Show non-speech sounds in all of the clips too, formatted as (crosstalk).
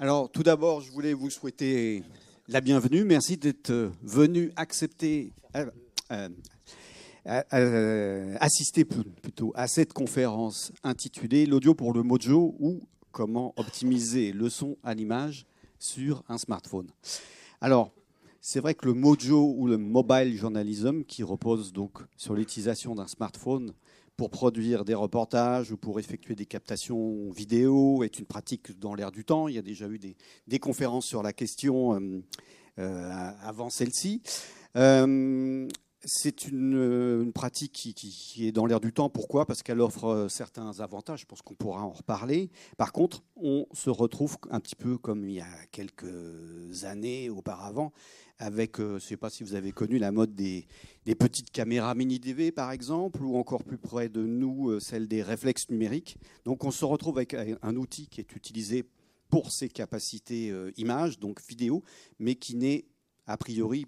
Alors, tout d'abord, je voulais vous souhaiter la bienvenue. Merci d'être venu accepter, euh, euh, euh, assister plutôt à cette conférence intitulée L'audio pour le mojo ou comment optimiser le son à l'image sur un smartphone. Alors, c'est vrai que le mojo ou le mobile journalism, qui repose donc sur l'utilisation d'un smartphone pour produire des reportages ou pour effectuer des captations vidéo, est une pratique dans l'air du temps. Il y a déjà eu des, conférences sur la question euh, euh, avant celle-ci. Euh, c'est une, pratique qui, est dans l'air du temps. Pourquoi? Parce qu'elle offre certains avantages. Je pense qu'on pourra en reparler. Par contre, on se retrouve un petit peu comme il y a quelques années auparavant, avec, euh, je ne sais pas si vous avez connu la mode des, petites caméras mini-DV par exemple, ou encore plus près de nous, euh, celle des réflexes numériques. Donc on se retrouve avec un outil qui est utilisé pour ses capacités euh, images, donc vidéo, mais qui n'est a priori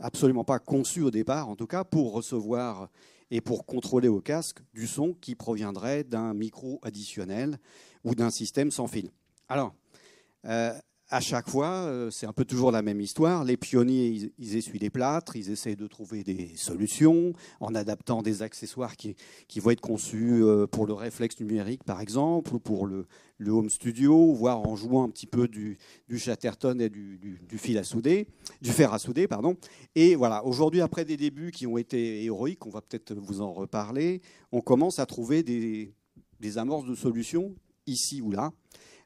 absolument pas conçu au départ, en tout cas, pour recevoir et pour contrôler au casque du son qui proviendrait d'un micro additionnel ou d'un système sans fil. Alors, à chaque fois, euh, c'est un peu toujours la même histoire. Les pionniers, ils, essuient les plâtres, ils essayent de trouver des solutions en adaptant des accessoires qui, vont être conçus euh, pour le réflexe numérique, par exemple, ou pour le, home studio, voire en jouant un petit peu du, chatterton et du, fil à souder, du fer à souder, pardon. Et voilà, aujourd'hui, après des débuts qui ont été héroïques, on va peut-être vous en reparler, on commence à trouver des, des amorces de solutions ici ou là.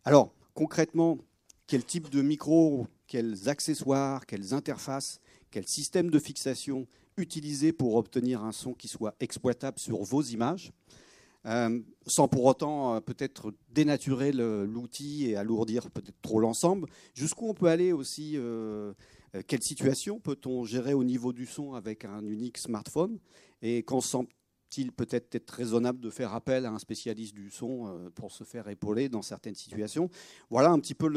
Alors, concrètement, quel type de micro, quels accessoires, quelles interfaces, quel système de fixation utiliser pour obtenir un son qui soit exploitable sur vos images, euh, sans pour autant euh, peut-être dénaturer l'outil et alourdir peut-être trop l'ensemble. Jusqu'où on peut aller aussi euh, Quelle situation peut-on gérer au niveau du son avec un unique smartphone Et quand il peut-être être raisonnable de faire appel à un spécialiste du son euh, pour se faire épauler dans certaines situations? Voilà un petit peu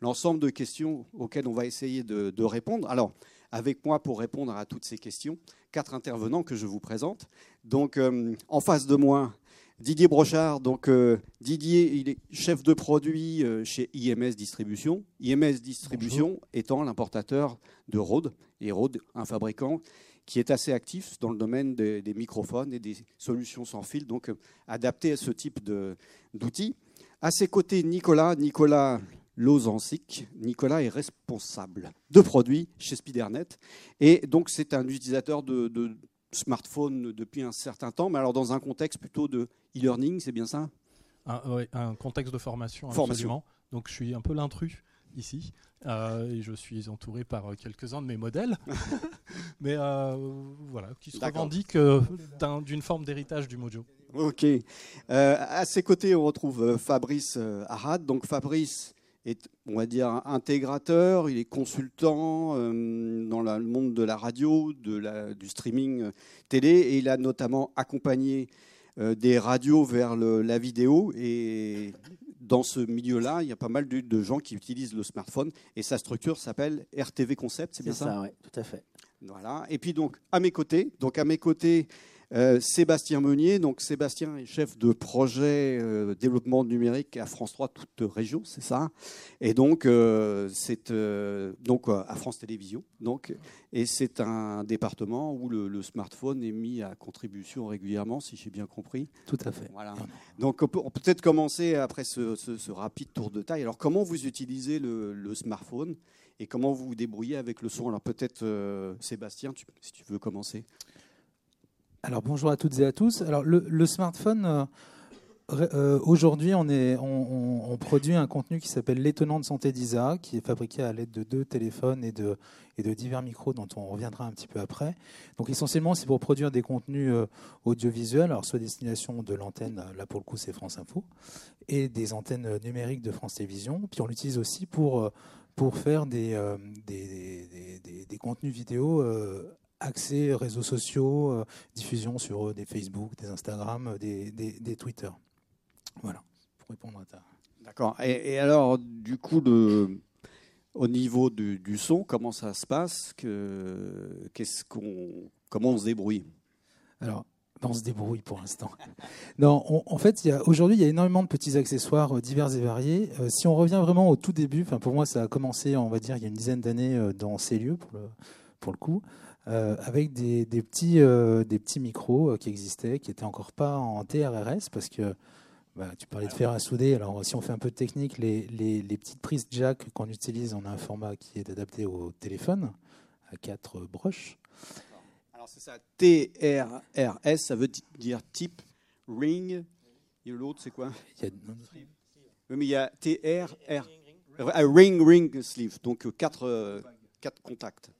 l'ensemble de questions auxquelles on va essayer de, répondre. Alors, avec moi pour répondre à toutes ces questions, quatre intervenants que je vous présente. Donc, euh, en face de moi, Didier Brochard. Donc, euh, Didier, il est chef de produit chez IMS Distribution. IMS Distribution étant l'importateur de Rode. Et Rode, un fabricant qui est assez actif dans le domaine des, microphones et des solutions sans fil, donc euh, adapté à ce type d'outils. À ses côtés, Nicolas, Nicolas Lozancic. Nicolas est responsable de produits chez Spidernet. Et donc, c'est un utilisateur de, de smartphone depuis un certain temps, mais alors dans un contexte plutôt de e-learning, c'est bien ça? Un, un, contexte de formation, formation. Donc, je suis un peu l'intrus ici. Euh, et je suis entouré par euh, quelques-uns de mes modèles, (laughs) mais euh, voilà, qui se revendiquent d'une forme d'héritage du Mojo. Ok. à ses côtés, on retrouve Fabrice Arad. Donc Fabrice est, on va dire, intégrateur, il est consultant dans le monde de la radio, de la, du streaming télé, et il a notamment accompagné des radios vers la vidéo et dans ce milieu-là, il y a pas mal de, gens qui utilisent le smartphone et sa structure s'appelle RTV Concept, c'est bien ça C'est ça, oui, tout à fait. Voilà. Et puis donc à mes côtés, donc à mes côtés, euh, Sébastien Meunier. Donc Sébastien est chef de projet euh, développement numérique à France 3, toute région, c'est ça. Et donc euh, c'est donc à France Télévisions. Donc et c'est un département où le, smartphone est mis à contribution régulièrement, si j'ai bien compris. Tout à fait. Voilà. Donc on peut, peut-être commencer après ce, rapide tour de taille. Alors comment vous utilisez le, smartphone et comment vous vous débrouillez avec le son? Alors peut-être Sébastien, si tu veux commencer. Alors bonjour à toutes et à tous. Alors le, smartphone, euh, euh, aujourd'hui on, produit un contenu qui s'appelle l'étonnante santé d'Isa, qui est fabriqué à l'aide de deux téléphones et de, divers micros dont on reviendra un petit peu après. Donc essentiellement c'est pour produire des contenus euh, audiovisuels, alors soit destination de l'antenne, là pour le coup c'est France Info, et des antennes numériques de France Télévisions. Puis on l'utilise aussi pour faire des, contenus vidéo accès réseaux sociaux, euh, diffusion sur euh, des Facebook, des Instagram, euh, des, des, Twitter. Voilà, pour répondre à ta. D'accord. Et, alors, du coup, au niveau du, du, son, comment ça se passe que, qu'est-ce qu'on, Comment on se débrouille? Alors, on se débrouille pour l'instant. (laughs) Non, en fait, aujourd'hui, il y a énormément de petits accessoires divers et variés. Euh, si on revient vraiment au tout début, pour moi, ça a commencé, on va dire, il y a une dizaine d'années dans ces lieux, pour le, pour le coup, avec des, petits, des petits micros qui existaient, qui n'étaient encore pas en TRRS, parce que bah, tu parlais de fer à souder. Alors, si on fait un peu de technique, les, les, les petites prises jack qu'on utilise, on a un format qui est adapté au téléphone, à quatre broches c'est ça. TRRS, ça veut dire type ring. Et l'autre, c'est quoi? Oui, mais il y a TRR. ring, ring sleeve. Donc euh, quatre, euh, quatre contacts.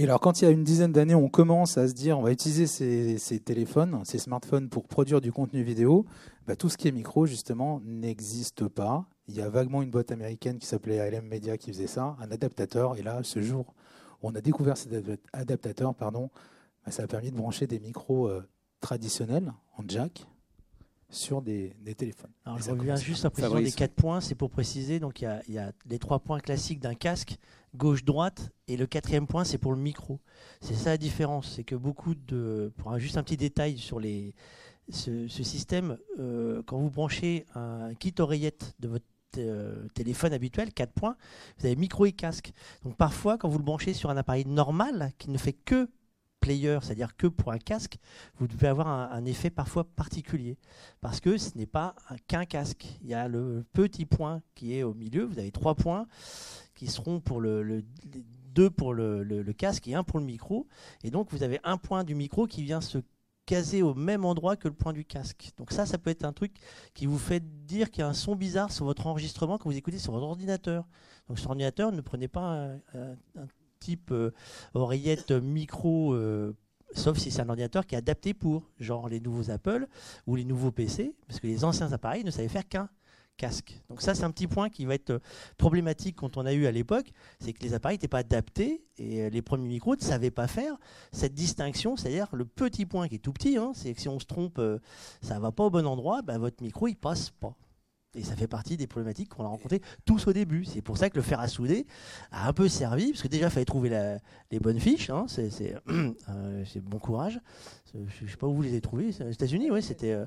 Et alors, quand il y a une dizaine d'années, on commence à se dire on va utiliser ces, téléphones, ces smartphones pour produire du contenu vidéo, bah, tout ce qui est micro, justement, n'existe pas. Il y a vaguement une boîte américaine qui s'appelait ALM Media qui faisait ça, un adaptateur. Et là, ce jour, on a découvert cet adaptateur, pardon, bah, ça a permis de brancher des micros euh, traditionnels en jack sur des, téléphones. Alors, je reviens juste à précision des quatre points, c'est pour préciser. Donc, il y, a, les trois points classiques d'un casque, gauche-droite, et le quatrième point, c'est pour le micro. C'est ça la différence, c'est que beaucoup de. Pour juste un petit détail sur les, ce, système, euh, quand vous branchez un kit oreillette de votre euh, téléphone habituel, 4 points, vous avez micro et casque. Donc parfois, quand vous le branchez sur un appareil normal qui ne fait que player, c'est-à-dire que pour un casque, vous devez avoir un, effet parfois particulier. Parce que ce n'est pas qu'un casque. Il y a le petit point qui est au milieu. Vous avez trois points qui seront pour le, deux pour le, casque et un pour le micro. Et donc vous avez un point du micro qui vient se casé au même endroit que le point du casque. Donc ça, ça peut être un truc qui vous fait dire qu'il y a un son bizarre sur votre enregistrement quand vous écoutez sur votre ordinateur. Donc sur ordinateur, ne prenez pas un, type euh, oreillette micro, euh, sauf si c'est un ordinateur qui est adapté pour, genre les nouveaux Apple ou les nouveaux PC, parce que les anciens appareils ne savaient faire qu'un casque. Donc ça, c'est un petit point qui va être euh, problématique quand on a eu à l'époque, c'est que les appareils n'étaient pas adaptés et les premiers micros ne savaient pas faire cette distinction, c'est-à-dire le petit point qui est tout petit, hein, c'est que si on se trompe, ça va pas au bon endroit, ben, votre micro il passe pas. Et ça fait partie des problématiques qu'on a rencontrées tous au début. C'est pour ça que le fer à souder a un peu servi, parce que déjà, il fallait trouver les bonnes fiches. Hein, c'est (clears throat) bon courage. Je ne sais pas où vous les avez trouvés. Aux États-Unis, oui, c'était. Euh,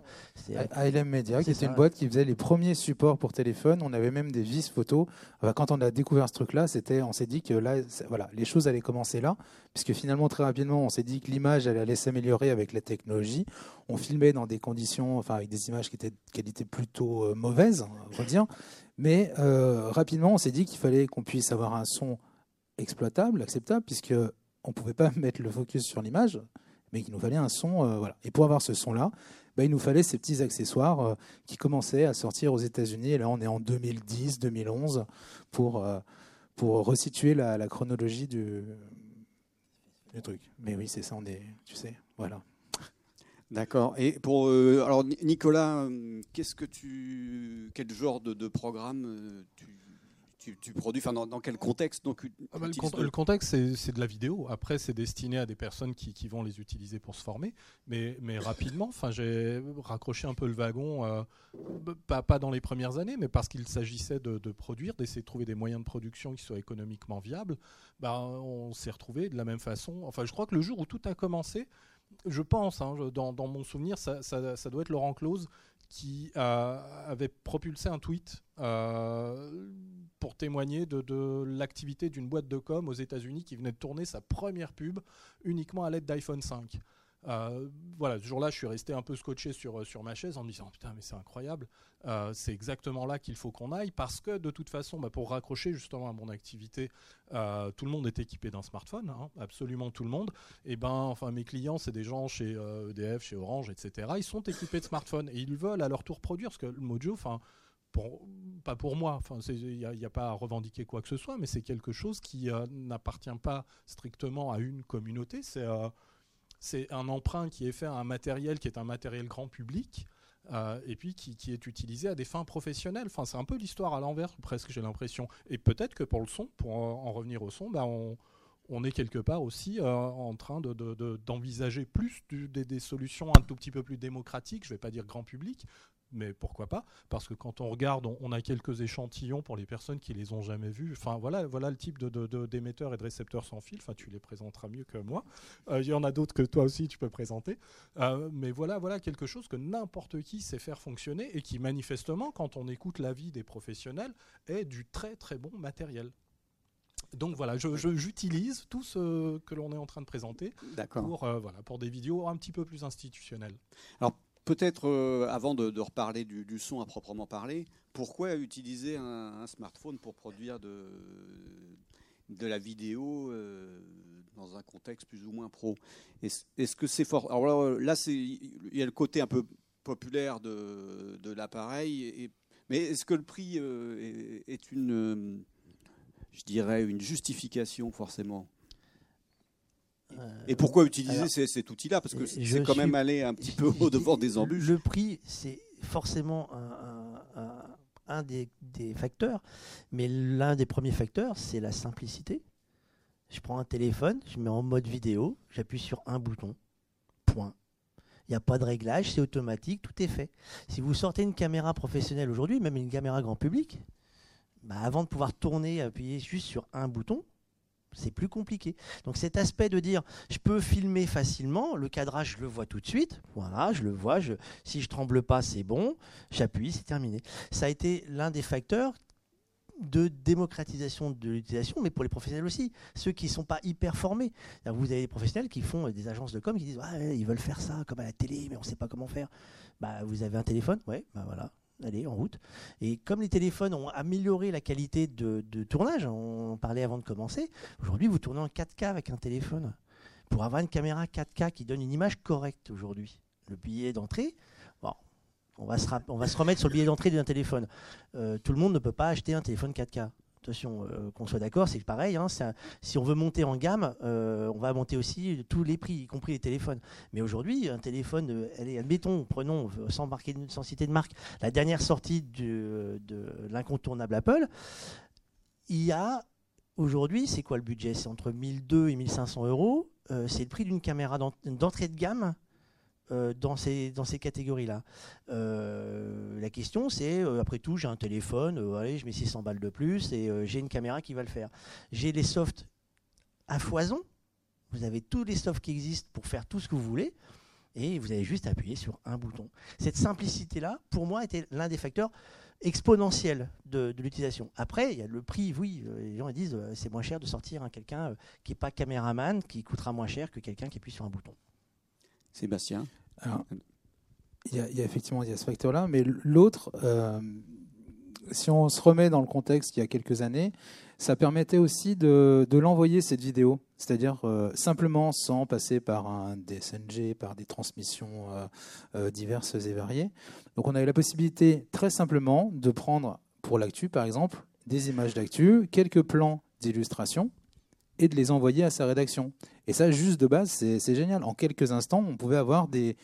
ALM Media, qui était une boîte qui faisait les premiers supports pour téléphone. On avait même des vis photos. quand on a découvert ce truc-là, c'était, on s'est dit que là, voilà, les choses allaient commencer là, puisque finalement très rapidement, on s'est dit que l'image allait s'améliorer avec la technologie. On filmait dans des conditions, enfin avec des images qui étaient de qualité plutôt euh, Mais euh, rapidement, on s'est dit qu'il fallait qu'on puisse avoir un son exploitable, acceptable, puisque on pouvait pas (laughs) mettre le focus sur l'image mais il nous fallait un son. Euh. Et pour avoir ce son-là, bah, il nous fallait ces petits accessoires euh, qui commençaient à sortir aux États-Unis. Et là, on est en 2010, 2011 pour, euh, pour resituer la, chronologie du, du, truc. Mais oui, c'est ça, on est, tu sais, voilà. D'accord. Et pour alors Nicolas, qu'est-ce que tu, quel genre de, de programme tu tu, produis? Enfin, dans, quel contexte donc, ah bah, le, contexte, c'est de la vidéo. Après, c'est destiné à des personnes qui, qui, vont les utiliser pour se former. Mais, mais rapidement, j'ai raccroché un peu le wagon, euh, pas, pas dans les premières années, mais parce qu'il s'agissait de, de, produire, d'essayer de trouver des moyens de production qui soient économiquement viables. Bah, on s'est retrouvé de la même façon. Enfin, je crois que le jour où tout a commencé, je pense, hein, dans, mon souvenir, ça, doit être Laurent Close qui avait propulsé un tweet euh, pour témoigner de, l'activité d'une boîte de com aux États-Unis qui venait de tourner sa première pub uniquement à l'aide d'iPhone 5. Euh, voilà, ce jour-là, je suis resté un peu scotché sur, sur ma chaise en me disant putain, mais c'est incroyable. Euh, c'est exactement là qu'il faut qu'on aille parce que de toute façon, bah, pour raccrocher justement à mon activité, euh, tout le monde est équipé d'un smartphone, hein, absolument tout le monde. Et ben, enfin, mes clients, c'est des gens chez EDF, e chez Orange, etc. Ils sont équipés de smartphones et ils veulent à leur tour produire parce que le Mojo, enfin. pas pour moi, il n'y a, pas à revendiquer quoi que ce soit, mais c'est quelque chose qui n'appartient pas strictement à une communauté. C'est c'est un emprunt qui est fait à un matériel qui est un matériel grand public. Euh, et puis qui, est utilisé à des fins professionnelles. C'est un peu l'histoire à l'envers, presque, j'ai l'impression. Et peut-être que pour le son, pour en revenir au son, bah, on, est quelque part aussi euh, en train d'envisager de, plus des, solutions un tout petit peu plus démocratiques, je ne vais pas dire grand public, mais pourquoi pas Parce que quand on regarde, on, a quelques échantillons pour les personnes qui les ont jamais vus. Enfin, voilà, voilà le type de, d'émetteurs et de récepteurs sans fil. Enfin, tu les présenteras mieux que moi. Euh, il y en a d'autres que toi aussi, tu peux présenter. Euh, mais voilà, voilà quelque chose que n'importe qui sait faire fonctionner et qui manifestement, quand on écoute l'avis des professionnels, est du très très bon matériel. Donc voilà, j'utilise tout ce que l'on est en train de présenter pour, euh, voilà, pour des vidéos un petit peu plus institutionnelles. Alors peut-être euh, avant de, reparler du, son à proprement parler, pourquoi utiliser un, smartphone pour produire de, la vidéo euh, dans un contexte plus ou moins pro? Est-ce que c'est fort? Alors là, il y a le côté un peu populaire de, l'appareil, mais est-ce que le prix est une je dirais, une justification forcément? Euh, et pourquoi utiliser cet outil-là? Parce que c'est quand même aller un petit (laughs) peu au devant des embûches. Le prix, c'est forcément un, des, facteurs, mais l'un des premiers facteurs, c'est la simplicité. Je prends un téléphone, je mets en mode vidéo, j'appuie sur un bouton, point. Il n'y a pas de réglage, c'est automatique, tout est fait. Si vous sortez une caméra professionnelle aujourd'hui, même une caméra grand public, bah, avant de pouvoir tourner, appuyer juste sur un bouton, c'est plus compliqué. Donc cet aspect de dire je peux filmer facilement, le cadrage je le vois tout de suite, voilà, je le vois, si je tremble pas c'est bon, j'appuie, c'est terminé. Ça a été l'un des facteurs de démocratisation de l'utilisation, mais pour les professionnels aussi, ceux qui ne sont pas hyper formés. Vous avez des professionnels qui font des agences de com qui disent ils veulent faire ça comme à la télé, mais on ne sait pas comment faire. Bah, vous avez un téléphone, ouais, bah voilà, allez, en route. Et comme les téléphones ont amélioré la qualité de, tournage, on en parlait avant de commencer, aujourd'hui vous tournez en 4K avec un téléphone. Pour avoir une caméra 4K qui donne une image correcte aujourd'hui, le billet d'entrée, bon, on va, se on va se remettre sur le billet d'entrée d'un téléphone. Euh, tout le monde ne peut pas acheter un téléphone 4K attention, euh, qu'on soit d'accord, c'est pareil. Hein, si on veut monter en gamme, euh, on va monter aussi tous les prix, y compris les téléphones. Mais aujourd'hui, un téléphone, euh, admettons, prenons, sans, marquer, sans citer de marque, la dernière sortie de l'incontournable Apple, il y a aujourd'hui, c'est quoi le budget? C'est entre 1200 et 1500 euros. c'est le prix d'une caméra d'entrée de gamme euh, dans ces, dans ces catégories-là. Euh, la question, c'est, euh, après tout, j'ai un téléphone, je mets 600 balles de plus et j'ai une caméra qui va le faire. J'ai les softs à foison. Vous avez tous les softs qui existent pour faire tout ce que vous voulez. Et vous avez juste à appuyer sur un bouton. Cette simplicité-là, pour moi, était l'un des facteurs exponentiels de, l'utilisation. Après, il y a le prix, oui, les gens disent c'est moins cher de sortir un quelqu'un qui n'est pas caméraman, qui coûtera moins cher que quelqu'un qui appuie sur un bouton. Sébastien il y, a, effectivement y a ce facteur-là, mais l'autre, euh, si on se remet dans le contexte il y a quelques années, ça permettait aussi de, l'envoyer cette vidéo, c'est-à-dire euh, simplement sans passer par un DSNG, par des transmissions euh, diverses et variées. Donc on avait la possibilité très simplement de prendre pour l'actu par exemple des images d'actu, quelques plans d'illustration et de les envoyer à sa rédaction. Et ça, juste de base, c'est génial. En quelques instants, on pouvait avoir des,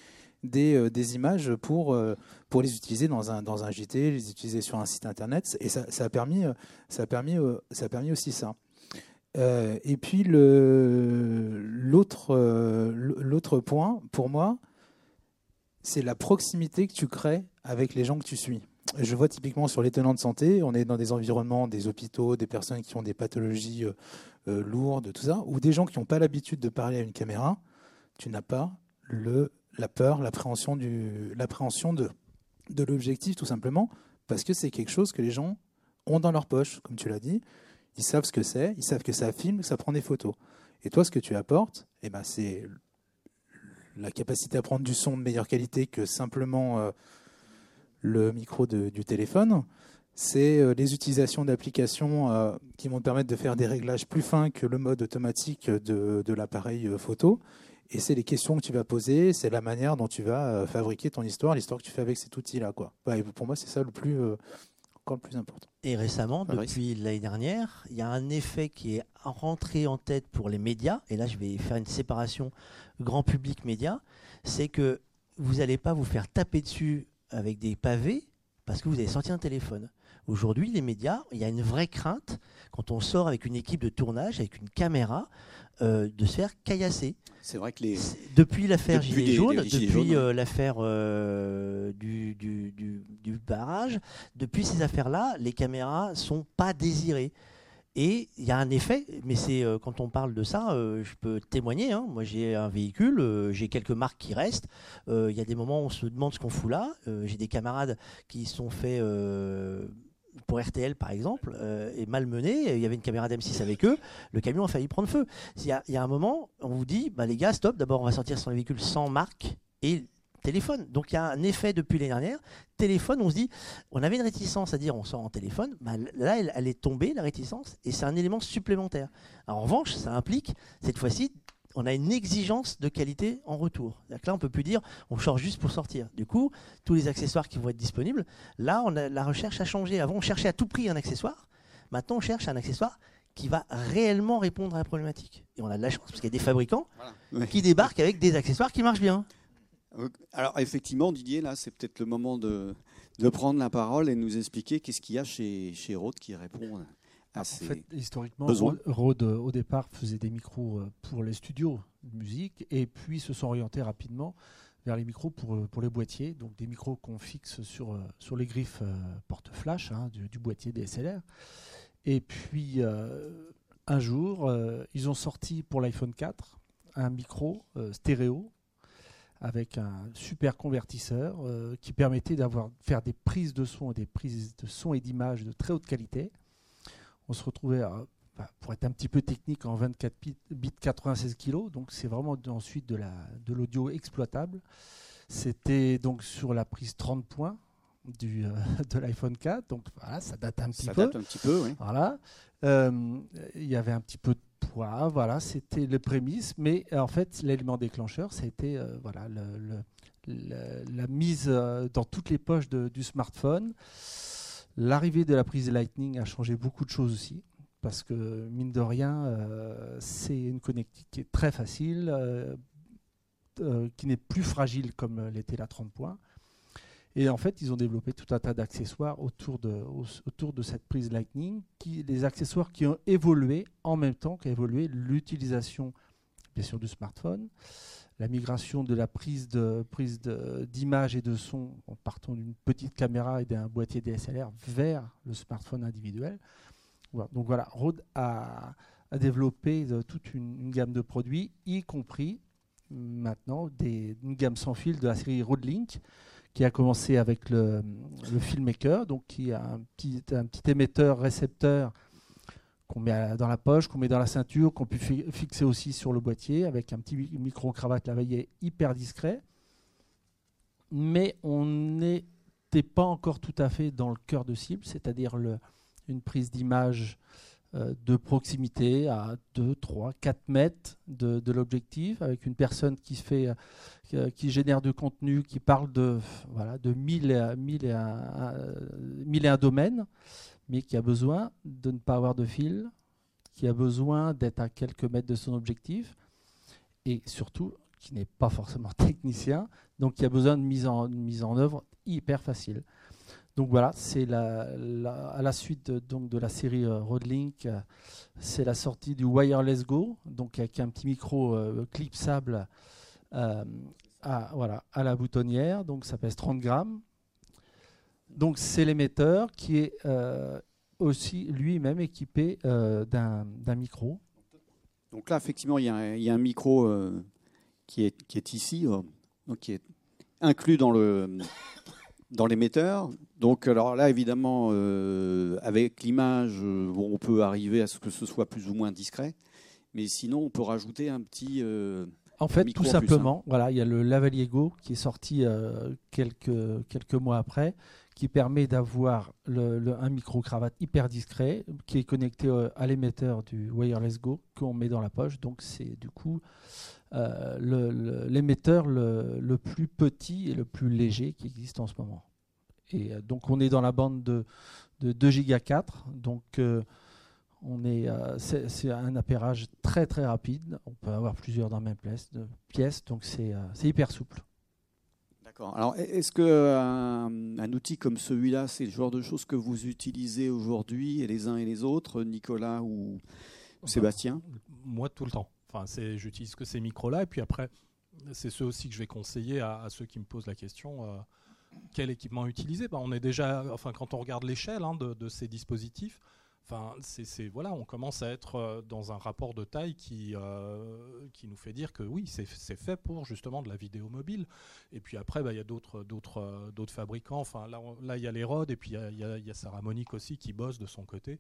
euh, images pour, euh, pour les utiliser dans un, JT, les utiliser sur un site internet. Et ça, a, permis, ça, a permis, ça a permis aussi ça. Euh, et puis l'autre point, pour moi, c'est la proximité que tu crées avec les gens que tu suis. Je vois typiquement sur les tenants de santé, on est dans des environnements, des hôpitaux, des personnes qui ont des pathologies euh, lourdes, tout ça, ou des gens qui n'ont pas l'habitude de parler à une caméra, tu n'as pas le, la peur, l'appréhension de, de l'objectif, tout simplement, parce que c'est quelque chose que les gens ont dans leur poche, comme tu l'as dit. Ils savent ce que c'est, ils savent que ça filme, que ça prend des photos. Et toi, ce que tu apportes, eh ben, c'est la capacité à prendre du son de meilleure qualité que simplement euh, le micro du téléphone c'est euh, les utilisations d'applications euh, qui vont te permettre de faire des réglages plus fins que le mode automatique de, l'appareil euh, photo. Et c'est les questions que tu vas poser, c'est la manière dont tu vas fabriquer ton histoire, l'histoire que tu fais avec cet outil-là. Quoi. pour moi, c'est ça le plus, encore le plus important. Et récemment, depuis l'année dernière, il y a un effet qui est rentré en tête pour les médias, et là je vais faire une séparation grand public média, c'est que vous n'allez pas vous faire taper dessus avec des pavés parce que vous avez sorti un téléphone Aujourd'hui, les médias, il y a une vraie crainte quand on sort avec une équipe de tournage, avec une caméra, euh, de se faire caillasser. C'est vrai que les. Depuis l'affaire Gilets jaunes, depuis euh, l'affaire euh, du, du, du, barrage, depuis ces affaires-là, les caméras sont pas désirées. Et il y a un effet, mais c'est quand on parle de ça, je peux témoigner. Hein. Moi, j'ai un véhicule, j'ai quelques marques qui restent. Il y a des moments où on se demande ce qu'on fout là. j'ai des camarades qui sont faits pour RTL par exemple, euh, est malmené. Il y avait une caméra d'M6 avec eux. Le camion a failli prendre feu. Il y a, un moment, on vous dit, bah, les gars, stop. D'abord, on va sortir sur les véhicules sans marque téléphone. Donc il y a un effet depuis l'année dernière. Téléphone, on se dit, on avait une réticence à dire on sort en téléphone. Bah, là, elle, elle, est tombée, la réticence, et c'est un élément supplémentaire. en revanche, ça implique cette fois-ci on a une exigence de qualité en retour. Là, on ne peut plus dire on sort juste pour sortir. Du coup, tous les accessoires qui vont être disponibles, là, on a, la recherche a changé. Avant, on cherchait à tout prix un accessoire. Maintenant, on cherche un accessoire qui va réellement répondre à la problématique. Et on a de la chance, parce qu'il y a des fabricants qui débarquent avec des accessoires qui marchent bien. Alors, effectivement, Didier, là, c'est peut-être le moment de, prendre la parole et nous expliquer qu'est-ce qu'il y a chez, chez Rode qui répond en fait, historiquement, Rode, au départ, faisait des micros euh, pour les studios de musique et puis se sont orientés rapidement vers les micros pour, euh, pour les boîtiers, donc des micros qu'on fixe sur, euh, sur les griffes porte-flash hein, du, boîtier DSLR. Et puis, un jour, ils ont sorti pour l'iPhone 4 un micro stéréo avec un super convertisseur qui permettait d'avoir faire des prises de son, des prises de son et d'image de très haute qualité on se retrouvait, bah, pour être un petit peu technique, en 24 bits 96 kg. Donc c'est vraiment ensuite de l'audio de exploitable. C'était donc sur la prise 30 points du, euh, (laughs) de l'iPhone 4. Donc voilà, ça date un petit peu. Ça date un petit peu, oui. Voilà. Euh, il y avait un petit peu de voilà, c'était le prémisse. Mais en fait, l'élément déclencheur, été euh, voilà, la mise dans toutes les poches du smartphone. L'arrivée de la prise Lightning a changé beaucoup de choses aussi, parce que mine de rien, euh, c'est une connectique qui est très facile, euh, euh, qui n'est plus fragile comme l'était la 30 points. Et en fait, ils ont développé tout un tas d'accessoires autour de, cette prise Lightning, qui, des accessoires qui ont évolué en même temps qu'a évolué l'utilisation, bien sûr, du smartphone la migration de la prise de prise d'image et de son en partant d'une petite caméra et d'un boîtier DSLR vers le smartphone individuel. Donc voilà, Rode a, développé toute une, gamme de produits, y compris maintenant des, une gamme sans fil de la série Rode Link, qui a commencé avec le, le Filmmaker, donc qui a un petit, un petit émetteur récepteur qu'on met dans la poche, qu'on met dans la ceinture, qu'on peut fixer aussi sur le boîtier avec un petit micro-cravate lavalier hyper discret. Mais on n'était pas encore tout à fait dans le cœur de cible, c'est-à-dire une prise d'image de proximité à 2, 3, 4 mètres de, l'objectif, avec une personne qui, fait, euh, qui génère du contenu, qui parle de, voilà, de mille et, un domaines mais qui a besoin de ne pas avoir de fil, qui a besoin d'être à quelques mètres de son objectif, et surtout qui n'est pas forcément (laughs) technicien, donc qui a besoin de en, mise en œuvre hyper facile. Donc voilà, c'est à la suite de, donc de la série euh, Roadlink, euh, c'est la sortie du Wireless Go, donc avec un petit micro euh, clipsable à, voilà, à la boutonnière, donc ça pèse 30 grammes, donc c'est l'émetteur qui est euh, aussi lui-même équipé euh, d'un micro. Donc là, effectivement, il y, a un micro euh, qui, est, qui est ici, donc qui est inclus dans le dans l'émetteur. Donc alors là, évidemment, avec l'image, on peut arriver à ce que ce soit plus ou moins discret. Mais sinon, on peut rajouter un petit. en fait, tout simplement, voilà, il y a le Lavalier Go qui est sorti quelques, quelques mois après, qui permet d'avoir un micro-cravate hyper discret qui est connecté euh, à l'émetteur du Wireless Go qu'on met dans la poche. Donc c'est du coup euh, l'émetteur le, plus petit et le plus léger qui existe en ce moment. Et euh, donc on est dans la bande de, de 2 Go 4. Donc on est, c'est un appairage très très rapide. On peut avoir plusieurs dans la même pièce, donc c'est hyper souple. D'accord. Alors, est-ce qu'un un outil comme celui-là, c'est le genre de choses que vous utilisez aujourd'hui, et les uns et les autres, Nicolas ou Sébastien? Moi, tout le temps. Enfin, j'utilise que ces micros-là, et puis après, c'est ceux aussi que je vais conseiller à, ceux qui me posent la question. Euh, quel équipement utiliser? Ben, On est déjà, enfin, quand on regarde l'échelle hein, de, ces dispositifs, Enfin, c'est voilà, on commence à être euh, dans un rapport de taille qui, euh, qui nous fait dire que oui, c'est fait pour justement de la vidéo mobile. Et puis après, bah, il y a d'autres d'autres d'autres fabricants. Enfin, là, il y a les Rode et puis il y, y, a Sarah Monique aussi qui bosse de son côté.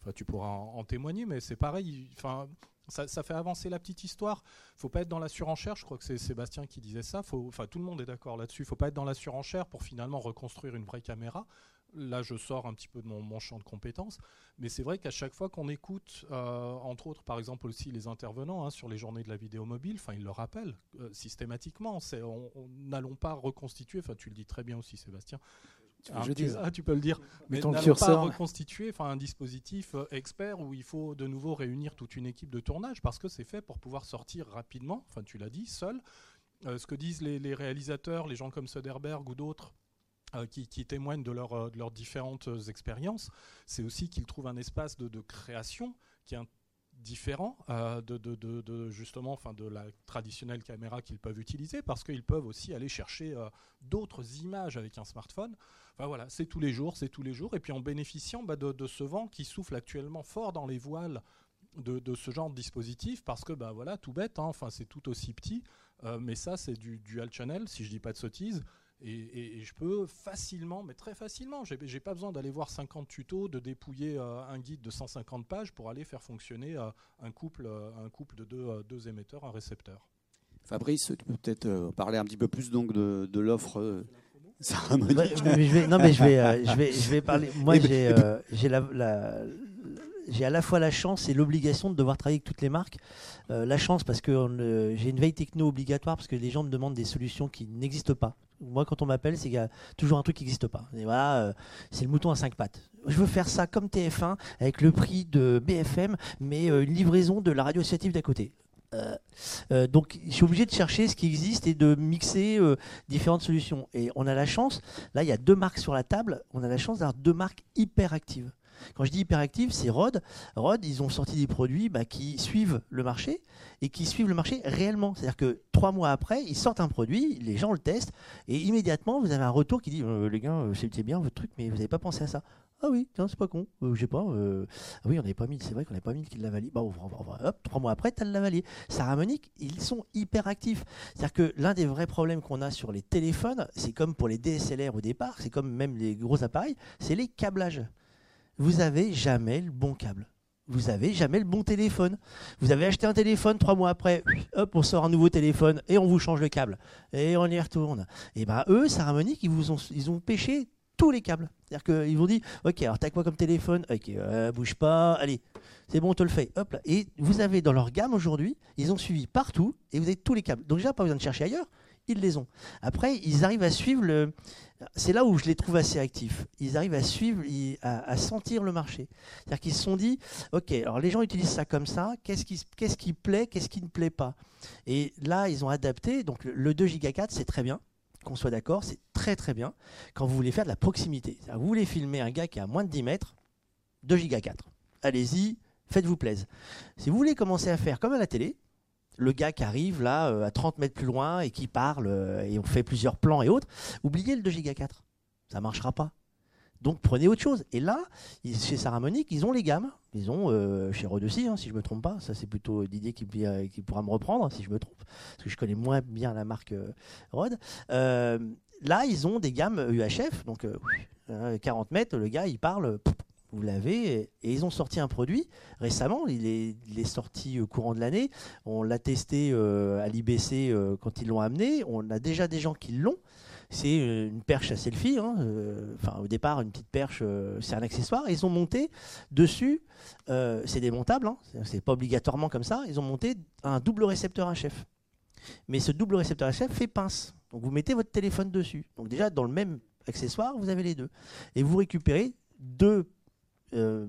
Enfin, tu pourras en, en témoigner, mais c'est pareil. Enfin, ça, fait avancer la petite histoire. faut pas être dans la surenchère. Je crois que c'est Sébastien qui disait ça. Enfin, tout le monde est d'accord là-dessus. faut pas être dans la surenchère pour finalement reconstruire une vraie caméra. Là, je sors un petit peu de mon, champ de compétences. Mais c'est vrai qu'à chaque fois qu'on écoute, euh, entre autres, par exemple aussi les intervenants hein, sur les journées de la vidéo mobile, enfin, ils le rappellent euh, systématiquement. On n'allons pas reconstituer, enfin, tu le dis très bien aussi, Sébastien, tu, ah, tu, peux le dire. Mais n'allons pas reconstituer enfin, un dispositif euh, expert où il faut de nouveau réunir toute une équipe de tournage parce que c'est fait pour pouvoir sortir rapidement, enfin tu l'as dit, seul. Euh, ce que disent les, réalisateurs, les gens comme Söderberg ou d'autres, euh, qui, témoignent de, leur, de, leurs différentes expériences, c'est aussi qu'ils trouvent un espace de, de création qui est un différent euh, de, de, de, justement enfin de la traditionnelle caméra qu'ils peuvent utiliser parce qu'ils peuvent aussi aller chercher euh, d'autres images avec un smartphone. Enfin voilà, c'est tous les jours, c'est tous les jours. Et puis en bénéficiant bah, de, ce vent qui souffle actuellement fort dans les voiles de, ce genre de dispositif parce que bah voilà, tout bête, hein, enfin c'est tout aussi petit, euh, mais ça c'est du dual channel si je dis pas de sottises. Et, je peux facilement, mais très facilement, j'ai, n'ai pas besoin d'aller voir 50 tutos, de dépouiller euh, un guide de 150 pages pour aller faire fonctionner euh, un, couple, euh, un couple de deux, émetteurs, un récepteur. Fabrice, tu peux peut-être parler un petit peu plus donc de, l'offre. non mais je vais, je vais, je vais (laughs) parler. Moi, j'ai, j'ai la, j'ai à la fois la chance et l'obligation de devoir travailler avec toutes les marques. Euh, la chance parce que euh, j'ai une veille techno obligatoire parce que les gens me demandent des solutions qui n'existent pas. Moi, quand on m'appelle, c'est qu'il y a toujours un truc qui n'existe pas. Voilà, euh, c'est le mouton à cinq pattes. Je veux faire ça comme TF1 avec le prix de BFM, mais une livraison de la radio associative d'à côté. donc, je suis obligé de chercher ce qui existe et de mixer différentes solutions. Et on a la chance, là, il y a deux marques sur la table, on a la chance d'avoir deux marques hyper actives. Quand je dis hyperactive, c'est Rod. Rod, ils ont sorti des produits bah, qui suivent le marché et qui suivent le marché réellement. C'est-à-dire que trois mois après, ils sortent un produit, les gens le testent et immédiatement, vous avez un retour qui dit euh, Les gars, euh, c'est bien votre truc, mais vous n'avez pas pensé à ça. Ah oui, c'est pas con. Euh, je sais pas. Ah oui, on n'avait pas mis. C'est vrai qu'on n'avait pas mis qu'il l'a Bah, hop, trois mois après, tu as le lavalier. Sarah Monique, ils sont hyper actifs. C'est-à-dire que l'un des vrais problèmes qu'on a sur les téléphones, c'est comme pour les DSLR au départ, c'est comme même les gros appareils, c'est les câblages vous avez jamais le bon câble. Vous avez jamais le bon téléphone. Vous avez acheté un téléphone, trois mois après, hop, on sort un nouveau téléphone et on vous change le câble. Et on y retourne. Et bien eux, Saramonic, ils vous ont, ils ont pêché tous les câbles. C'est-à-dire qu'ils vont dit, ok, alors t'as quoi comme téléphone? Ok, euh, bouge pas, allez, c'est bon, on te le fait. Hop. Et vous avez dans leur gamme aujourd'hui, ils ont suivi partout et vous avez tous les câbles. Donc déjà, pas besoin de chercher ailleurs, ils les ont. Après, ils arrivent à suivre le, c'est là où je les trouve assez actifs. Ils arrivent à suivre, à, sentir le marché. C'est-à-dire qu'ils se sont dit, ok, alors les gens utilisent ça comme ça, qu'est-ce qui, qu'est-ce qui plaît, qu'est-ce qui ne plaît pas? Et là, ils ont adapté, donc le 2 Go 4, c'est très bien, qu'on soit d'accord, c'est très très bien quand vous voulez faire de la proximité. Vous voulez filmer un gars qui est à moins de 10 mètres, 2 Go 4. Allez-y, faites-vous plaisir. Si vous voulez commencer à faire comme à la télé, le gars qui arrive là euh, à 30 mètres plus loin et qui parle euh, et on fait plusieurs plans et autres, oubliez le 2 Go 4. Ça marchera pas. Donc prenez autre chose. Et là, chez Saramonic, ils ont les gammes. Ils ont euh, chez Rode aussi, hein, si je me trompe pas. Ça c'est plutôt Didier qui, qui, pourra me reprendre si je me trompe, parce que je connais moins bien la marque Rode. là, ils ont des gammes UHF, donc 40 mètres. Le gars, il parle vous l'avez. Et ils ont sorti un produit récemment, il est, sorti au courant de l'année. On l'a testé euh, à l'IBC euh, quand ils l'ont amené. On a déjà des gens qui l'ont. C'est euh, une perche à selfie. Hein, enfin, au départ, une petite perche, c'est un accessoire. Ils ont monté dessus, c'est démontable, hein, c'est pas obligatoirement comme ça. Ils ont monté un double récepteur HF. Mais ce double récepteur HF fait pince. Donc vous mettez votre téléphone dessus. Donc déjà, dans le même accessoire, vous avez les deux. Et vous récupérez deux euh,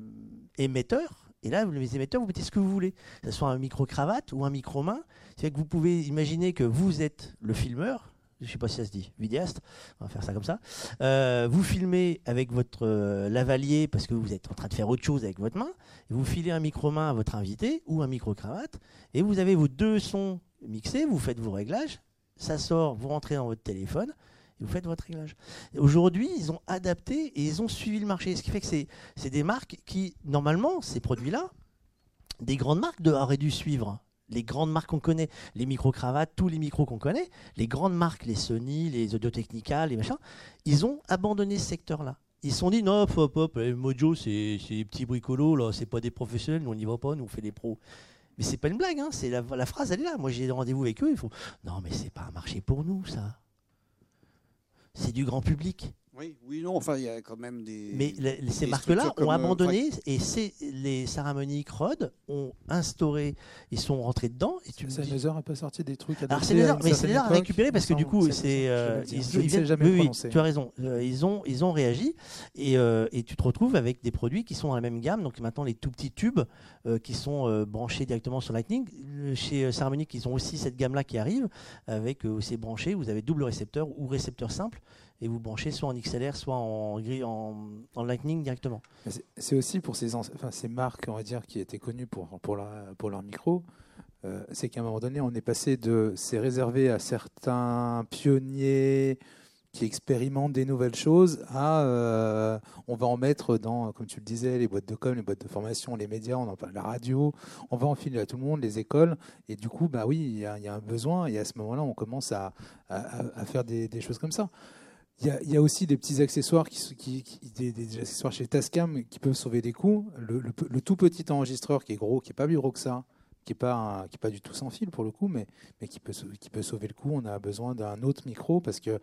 émetteur Et là, les émetteurs, vous mettez ce que vous voulez. Que ce soit un micro-cravate ou un micro-main. C'est que vous pouvez imaginer que vous êtes le filmeur, je ne sais pas si ça se dit, vidéaste, on va faire ça comme ça. Euh, vous filmez avec votre euh, lavalier parce que vous êtes en train de faire autre chose avec votre main. vous filez un micro-main à votre invité ou un micro-cravate. Et vous avez vos deux sons mixés, vous faites vos réglages. Ça sort, vous rentrez dans votre téléphone vous faites votre réglage. Aujourd'hui, ils ont adapté et ils ont suivi le marché. Ce qui fait que c'est des marques qui, normalement, ces produits-là, des grandes marques auraient dû suivre les grandes marques qu'on connaît, les micro-cravates, tous les micros qu'on connaît, les grandes marques, les Sony, les Audio-Technica, les machins, ils ont abandonné ce secteur-là. Ils se sont dit non, hop, hop, les Mojo, c'est des petits bricolos, là, c'est pas des professionnels, nous on n'y va pas, nous on fait des pros. Mais c'est pas une blague, hein, c'est la, phrase elle est là. Moi j'ai rendez-vous avec eux, ils font non mais c'est pas un marché pour nous ça. C'est du grand public. Oui, oui, non, enfin, il y a quand même des. Mais ces marques-là ont euh, abandonné et les Saramonic Rod ont instauré, ils sont rentrés dedans. Et tu Sennheiser n'a pas sorti des trucs. Alors Sennheiser, mais Sennheiser a récupéré parce que du coup, c'est. Euh, ils, ils jamais oui, tu as raison. Euh, ils ont, ils ont réagi et, et, tu te retrouves avec des produits qui sont dans la même gamme. Donc maintenant, les tout petits tubes qui sont branchés directement sur Lightning. Chez Saramonic, ils ont aussi cette gamme-là qui arrive avec ces branchés. Vous avez double récepteur ou récepteur simple et vous branchez soit en XLR, soit en, en, Lightning directement. C'est aussi pour ces, enfin, ces marques, on va dire, qui étaient connues pour, pour, pour leur micro, euh, c'est qu'à un moment donné, on est passé de c'est réservé à certains pionniers qui expérimentent des nouvelles choses à euh, on va en mettre dans, comme tu le disais, les boîtes de com, les boîtes de formation, les médias, on en parle, la radio, on va en filer à tout le monde, les écoles. Et du coup, bah oui, il y, a un besoin. Et à ce moment-là, on commence à, à, faire des, choses comme ça. Il y, a, aussi des petits accessoires, qui, des, accessoires chez Tascam qui peuvent sauver des coûts. Le, tout petit enregistreur qui est gros, qui n'est pas plus gros que ça, qui n'est pas, pas du tout sans fil pour le coup, mais, mais qui, peut, qui peut sauver le coup. On a besoin d'un autre micro parce que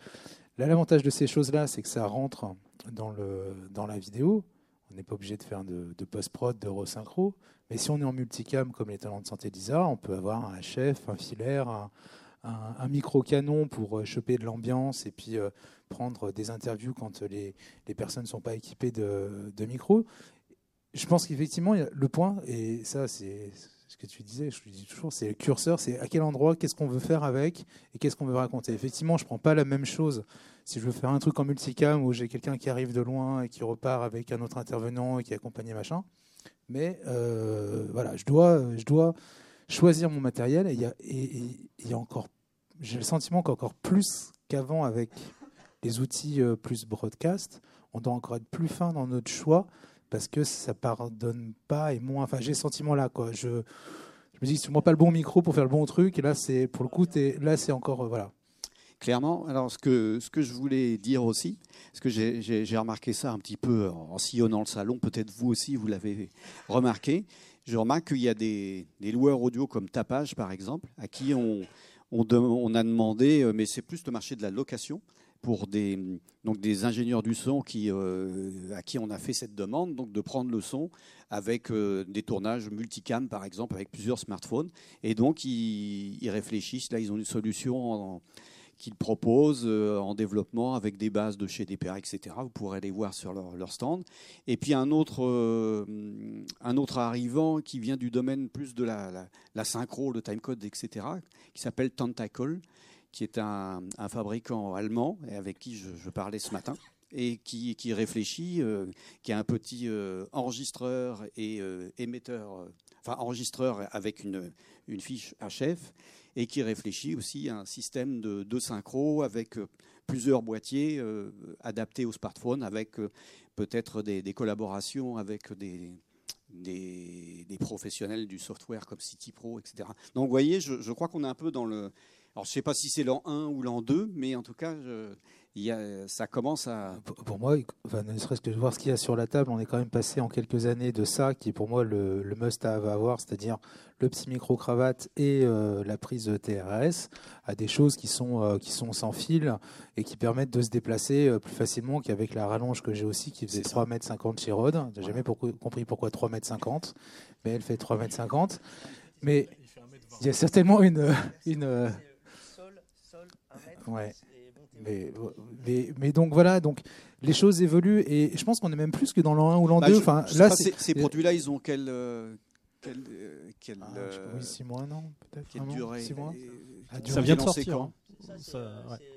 l'avantage de ces choses-là, c'est que ça rentre dans, le, dans la vidéo. On n'est pas obligé de faire de, post-prod, de resynchro. Mais si on est en multicam comme les talents de santé d'Isa, on peut avoir un chef, un filaire, un, un, micro canon pour euh, choper de l'ambiance et puis euh, prendre des interviews quand les, les personnes ne sont pas équipées de, de micros. Je pense qu'effectivement, le point, et ça c'est ce que tu disais, je le dis toujours, c'est le curseur, c'est à quel endroit, qu'est-ce qu'on veut faire avec et qu'est-ce qu'on veut raconter. Effectivement, je ne prends pas la même chose si je veux faire un truc en multicam où j'ai quelqu'un qui arrive de loin et qui repart avec un autre intervenant et qui accompagne machin. Mais euh, voilà, je dois, je dois choisir mon matériel et il y a, encore, j'ai le sentiment qu'encore plus qu'avant avec les outils euh, plus broadcast, on doit encore être plus fin dans notre choix parce que ça pardonne pas et moins. Enfin, j'ai le sentiment là, quoi. Je, me dis, tu prends pas le bon micro pour faire le bon truc, et là, c'est pour le coup, es, là, c'est encore, euh, voilà. Clairement. Alors, ce que, ce que je voulais dire aussi, parce que j'ai remarqué ça un petit peu en sillonnant le salon, peut-être vous aussi, vous l'avez remarqué, je remarque qu'il y a des, loueurs audio comme Tapage, par exemple, à qui on, a demandé, euh, mais c'est plus le marché de la location, pour des, donc des ingénieurs du son qui, euh, à qui on a fait cette demande, donc de prendre le son avec euh, des tournages multicam, par exemple, avec plusieurs smartphones. Et donc, ils, réfléchissent. Là, ils ont une solution qu'ils proposent euh, en développement avec des bases de chez DPA, etc. Vous pourrez les voir sur leur, stand. Et puis un autre, euh, un autre arrivant qui vient du domaine plus de la, la, synchro, le timecode, etc., qui s'appelle Tentacle, qui est un, fabricant allemand avec qui je, parlais ce matin et qui, qui réfléchit, euh, qui a un petit enregistreur et émetteur, enfin enregistreur avec une, une fiche HF et qui réfléchit aussi à un système de, synchro avec euh, plusieurs boîtiers euh, adaptés au smartphone, avec euh, peut-être des, collaborations avec des, professionnels du software comme CityPro, etc. Donc vous voyez, je, crois qu'on est un peu dans le... Alors je ne sais pas si c'est l'an 1 ou l'an 2, mais en tout cas, il y a, ça commence à. Pour moi, enfin, ne serait-ce que de voir ce qu'il y a sur la table, on est quand même passé en quelques années de ça, qui est pour moi le, le must-have à avoir, c'est-à-dire le petit micro-cravate et euh, la prise TRS, à des choses qui sont, euh, qui sont sans fil et qui permettent de se déplacer euh, plus facilement qu'avec la rallonge que j'ai aussi, qui faisait 3,50 m chez Rode. J'ai jamais compris pourquoi 3,50 m, mais elle fait 3,50 m. Mais il y a certainement une. une ouais. Mais, mais, donc voilà, donc les choses évoluent et je pense qu'on est même plus que dans l'an 1 ou l'an 2. Bah, enfin, là, ces produits-là, ils ont quel, euh, quelle, quelle ah, oui, six mois, non Peut-être. Quelle durée six mois Ça vient de sortir. Hein.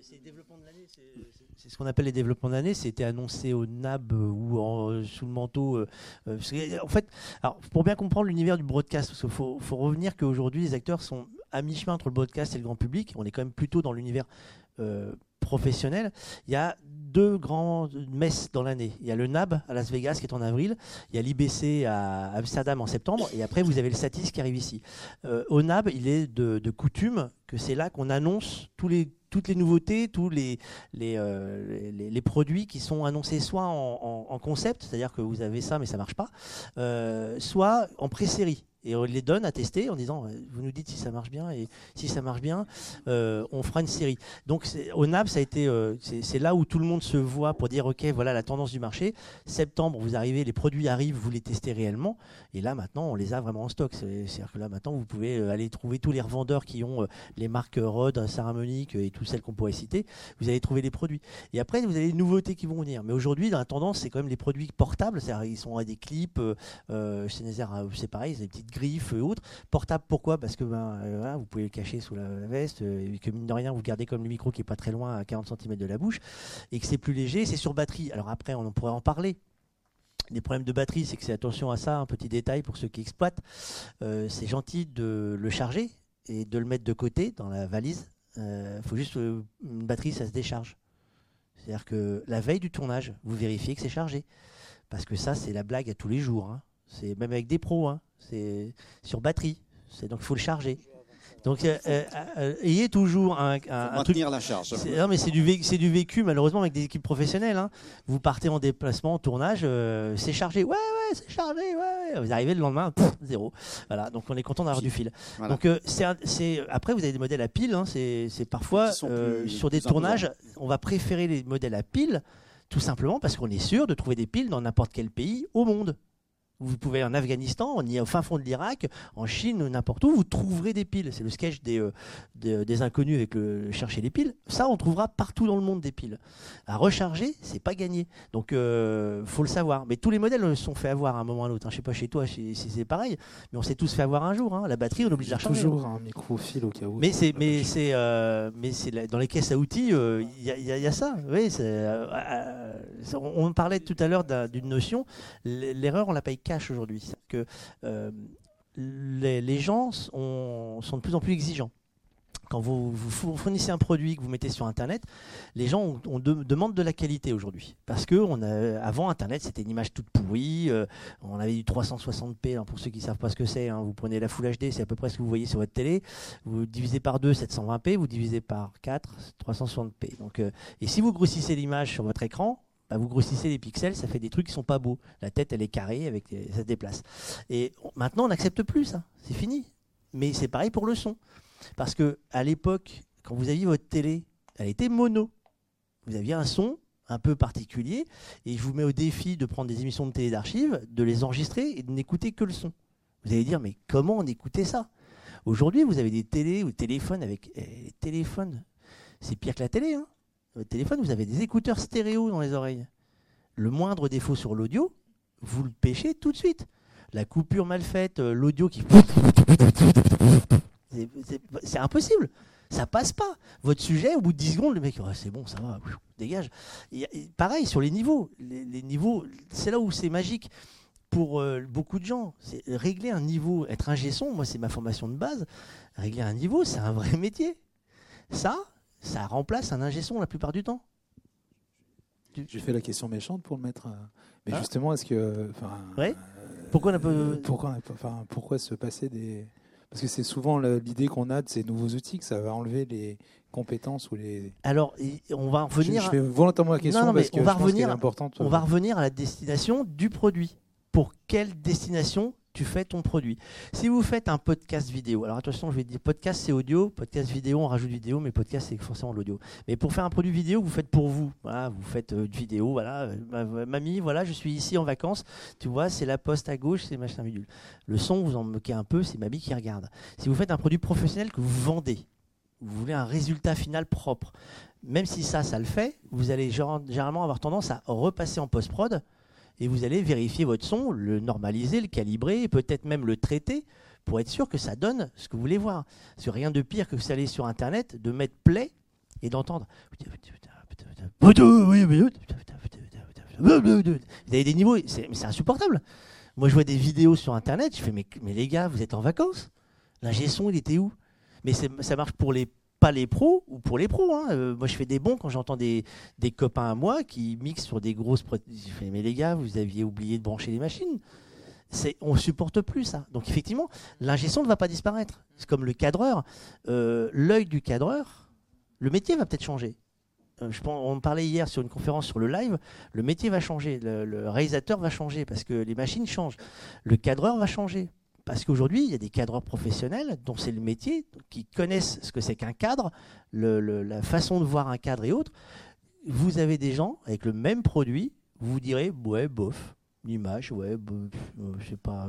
C'est développement de l'année. C'est ce qu'on appelle les développements d'année. C'était annoncé au NAB ou en, sous le manteau. en fait, alors, pour bien comprendre l'univers du broadcast, parce qu'il faut, faut, revenir qu'aujourd'hui, les acteurs sont à mi-chemin entre le broadcast et le grand public. On est quand même plutôt dans l'univers professionnel, il y a deux grandes messes dans l'année. Il y a le NAB à Las Vegas qui est en avril, il y a l'IBC à Amsterdam en septembre, et après vous avez le Satis qui arrive ici. Euh, au NAB, il est de, coutume que c'est là qu'on annonce toutes les nouveautés, tous euh, les, produits qui sont annoncés soit en, concept, c'est-à-dire que vous avez ça mais ça marche pas, euh, soit en pré-série et on les donne à tester en disant vous nous dites si ça marche bien et si ça marche bien euh, on fera une série. Donc au NAB ça a été euh, c'est là où tout le monde se voit pour dire ok voilà la tendance du marché. Septembre vous arrivez les produits arrivent vous les testez réellement. Et là maintenant on les a vraiment en stock. C'est à dire que là maintenant vous pouvez euh, aller trouver tous les revendeurs qui ont les marques Rode Saramonic et toutes celles qu'on pourrait citer. Vous allez trouver les produits. Et après vous avez les nouveautés qui vont venir. Mais aujourd'hui dans la tendance c'est quand même les produits portables. C'est ils sont à des clips euh, chez c'est pareil c'est des petites griffes et autres. Portable, pourquoi? Parce que ben, euh, vous pouvez le cacher sous la, veste euh, et que mine de rien, vous gardez comme le micro qui est pas très loin, à 40 cm de la bouche, et que c'est plus léger. C'est sur batterie. Alors après, on pourrait en parler. Les problèmes de batterie, c'est que c'est attention à ça, un petit détail pour ceux qui exploitent. Euh, c'est gentil de le charger et de le mettre de côté dans la valise. Il faut juste une batterie, ça se décharge. C'est-à-dire que la veille du tournage, vous vérifiez que c'est chargé. Parce que ça, c'est la blague à tous les jours. Hein. C'est même avec des pros. Hein. C'est sur batterie. C'est donc il faut le charger. Donc euh, euh, euh, ayez toujours un, un, truc. la charge. Non mais c'est du vécu malheureusement avec des équipes professionnelles. Hein. Vous partez en déplacement, en tournage, c'est chargé. Ouais ouais c'est chargé. Ouais, Vous arrivez le lendemain, zéro. Voilà donc on est content d'avoir du fil. Donc c'est après vous avez des modèles à pile. Hein. C'est parfois sur des tournages on va préférer les modèles à pile tout simplement parce qu'on est sûr de trouver des piles dans n'importe quel pays au monde. Vous pouvez en Afghanistan, on y est au fin fond de l'Irak, en Chine, n'importe où, vous trouverez des piles. C'est le sketch des, euh, des, inconnus avec le chercher les piles. Ça, on trouvera partout dans le monde des piles. À recharger, c'est pas gagné. Donc, euh, faut le savoir. Mais tous les modèles se sont fait avoir à un moment ou à l'autre. Hein. Je sais pas chez toi si c'est pareil, mais on s'est tous fait avoir un jour. Hein. La batterie, on oublie de la recharger. Toujours un micro-fil au cas où. Mais c'est, mais c'est, euh, mais c'est dans les caisses à outils, il y, y, a ça. Oui, on parlait tout à l'heure d'une notion. L'erreur, on la paye cash aujourd'hui. que euh, les, gens sont, de plus en plus exigeants quand vous, fournissez un produit que vous mettez sur Internet, les gens ont, demandent de la qualité aujourd'hui. Parce que on Internet, c'était une image toute pourrie. Euh, on avait du 360p. Hein, pour ceux qui ne savent pas ce que c'est, hein, vous prenez la Full HD, c'est à peu près ce que vous voyez sur votre télé. Vous divisez par 2, 720p. Vous divisez par 4, 360p. Donc, euh, et si vous grossissez l'image sur votre écran, bah, vous grossissez les pixels, ça fait des trucs qui sont pas beaux. La tête, elle est carrée, avec ça se déplace. Et maintenant, on n'accepte plus ça. C'est fini. Mais c'est pareil pour le son. Parce que à l'époque, quand vous aviez votre télé, elle était mono. Vous aviez un son un peu particulier. Et je vous mets au défi de prendre des émissions de télé d'archives, de les enregistrer et de n'écouter que le son. Vous allez dire, mais comment on écoutait ça? Aujourd'hui, vous avez des télés ou téléphones avec. Eh, téléphones, c'est pire que la télé. Hein votre téléphone, vous avez des écouteurs stéréo dans les oreilles. Le moindre défaut sur l'audio, vous le pêchez tout de suite. La coupure mal faite, euh, l'audio qui... (laughs) C'est impossible. Ça passe pas. Votre sujet, au bout de 10 secondes, le mec, c'est bon, ça va, dégage. pareil, sur les niveaux. Les, niveaux, c'est là où c'est magique pour euh, beaucoup de gens. Régler un niveau, être un son, moi c'est ma formation de base. Régler un niveau, c'est un vrai métier. Ça, ça remplace un ingé son la plupart du temps. J'ai fait la question méchante pour le mettre. Euh, mais ah. justement, est-ce que. Ouais. Pourquoi on a pas... pourquoi, enfin, pourquoi se passer des. Parce que c'est souvent l'idée qu'on a de ces nouveaux outils que ça va enlever les compétences ou les. Alors, on va revenir. Je, fais volontairement la question parce que on va revenir, importante. On va revenir à la destination du produit. Pour quelle destination tu fais ton produit. Si vous faites un podcast vidéo, alors attention, je vais dire podcast c'est audio, podcast vidéo on rajoute vidéo, mais podcast c'est forcément l'audio. Mais pour faire un produit vidéo, vous faites pour vous. Voilà, vous faites euh, une vidéo, voilà, euh, mamie, voilà, je suis ici en vacances, tu vois, c'est la poste à gauche, c'est machin bidule. Le son, vous en moquez un peu, c'est mamie qui regarde. Si vous faites un produit professionnel que vous vendez, vous voulez un résultat final propre, même si ça, ça le fait, vous allez généralement avoir tendance à repasser en post-prod et vous allez vérifier votre son, le normaliser, le calibrer, peut-être même le traiter pour être sûr que ça donne ce que vous voulez voir. C'est rien de pire que allez sur Internet, de mettre play et d'entendre. Vous avez des niveaux, c'est insupportable. Moi, je vois des vidéos sur Internet, je fais, mais, mais les gars, vous êtes en vacances? L'ingé son, il était où? Mais ça marche pour les pas les pros ou pour les pros. Hein. Euh, moi, je fais des bons quand j'entends des, copains à moi qui mixent sur des grosses. Je fais, mais les gars, vous aviez oublié de brancher les machines. On ne supporte plus ça. Donc, effectivement, l'ingé ne va pas disparaître. C'est comme le cadreur. Euh, l'œil du cadreur, le métier va peut-être changer. Euh, je on parlait hier sur une conférence sur le live, le métier va changer, le, réalisateur va changer parce que les machines changent, le cadreur va changer. Parce qu'aujourd'hui, il y a des cadreurs professionnels dont c'est le métier, qui connaissent ce que c'est qu'un cadre, la façon de voir un cadre et autres. Vous avez des gens avec le même produit, vous direz, ouais, bof, l'image, ouais, euh, je sais pas.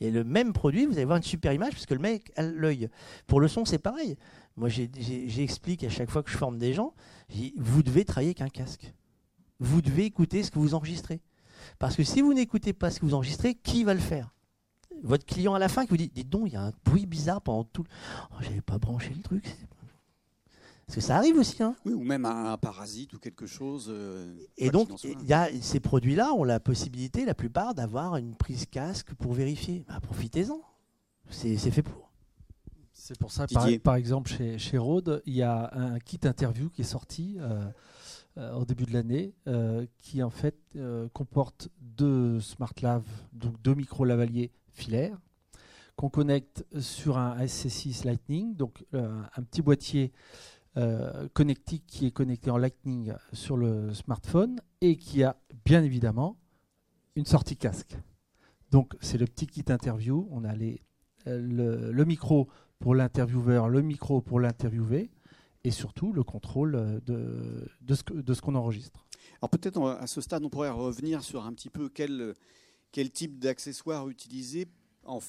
Et le même produit, vous allez voir une super image parce que le mec a l'œil. Pour le son, c'est pareil. Moi, j'explique à chaque fois que je forme des gens, vous devez travailler qu'un casque. Vous devez écouter ce que vous enregistrez. Parce que si vous n'écoutez pas ce que vous enregistrez, qui va le faire? Votre client à la fin qui vous dit Dites donc, il y a un bruit bizarre pendant tout. Oh, J'avais pas branché le truc. Parce que ça arrive aussi. Hein. Oui, ou même un, parasite ou quelque chose. Euh, et donc, il y a, ces produits-là ont la possibilité, la plupart, d'avoir une prise casque pour vérifier. Bah, profitez-en. C'est fait pour. C'est pour ça, par, par, exemple, chez, chez Rode, il y a un kit interview qui est sorti euh, euh, au début de l'année, euh, qui en fait comporte deux SmartLav, donc deux micros lavaliers filaires, qu'on connecte sur un SC6 Lightning, donc un petit boîtier connectique qui est connecté en Lightning sur le smartphone et qui a bien évidemment une sortie casque. Donc c'est le petit kit interview. On a les, le, le, micro pour l'intervieweur, le micro pour l'interviewé et surtout le contrôle euh, de, de ce, qu'on enregistre. Alors peut-être à ce stade, on pourrait revenir sur un petit peu quel, quel type d'accessoires utiliser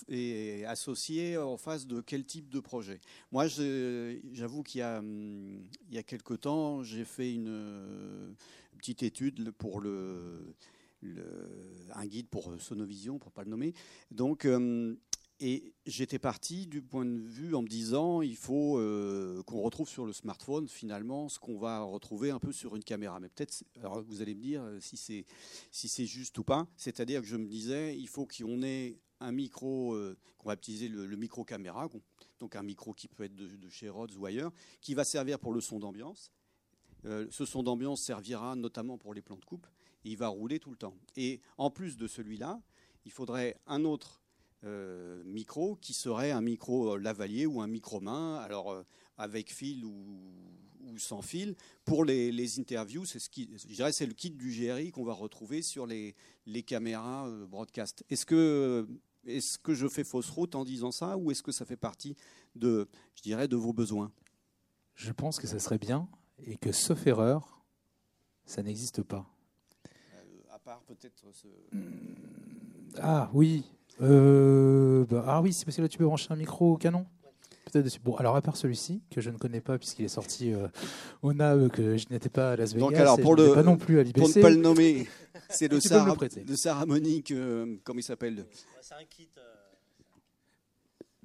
et associé en face de quel type de projet. Moi, j'avoue qu'il y a, hum, y a quelque temps, j'ai fait une euh, petite étude pour le, un guide pour Sonovision, pour ne pas le nommer. Donc, hum, et j'étais parti du point de vue en me disant il faut euh, qu'on retrouve sur le smartphone finalement ce qu'on va retrouver un peu sur une caméra. Mais peut-être, alors vous allez me dire euh, si c'est si c'est juste ou pas. C'est-à-dire que je me disais il faut qu'on ait un micro euh, qu'on va utiliser le, micro caméra, donc un micro qui peut être de, chez Rhodes ou ailleurs, qui va servir pour le son d'ambiance. ce son d'ambiance servira notamment pour les plans de coupe. Et il va rouler tout le temps. Et en plus de celui-là, il faudrait un autre euh, micro qui serait un micro euh, lavalier ou un micro main, alors euh, avec fil ou, sans fil. Pour les, interviews, c'est ce qui, je dirais, c'est le kit du GRI qu'on va retrouver sur les, les caméras broadcast. Est-ce que est-ce que je fais fausse route en disant ça ou est-ce que ça fait partie de, je dirais, de vos besoins? Je pense que ça serait bien et que, sauf erreur, ça n'existe pas. à part peut-être ce... Ah oui, euh, bah, ah oui, c'est parce que là tu peux brancher un micro au canon Peut-être dessus. Bon, alors à part celui-ci, que je ne connais pas puisqu'il est sorti euh, au NAE, que je n'étais pas à Las Vegas. Donc alors, pour, le, pas non plus à pour ne pas le nommer, c'est (laughs) le, Sarah, le Sarah Monique, euh, comment il s'appelle? C'est un kit...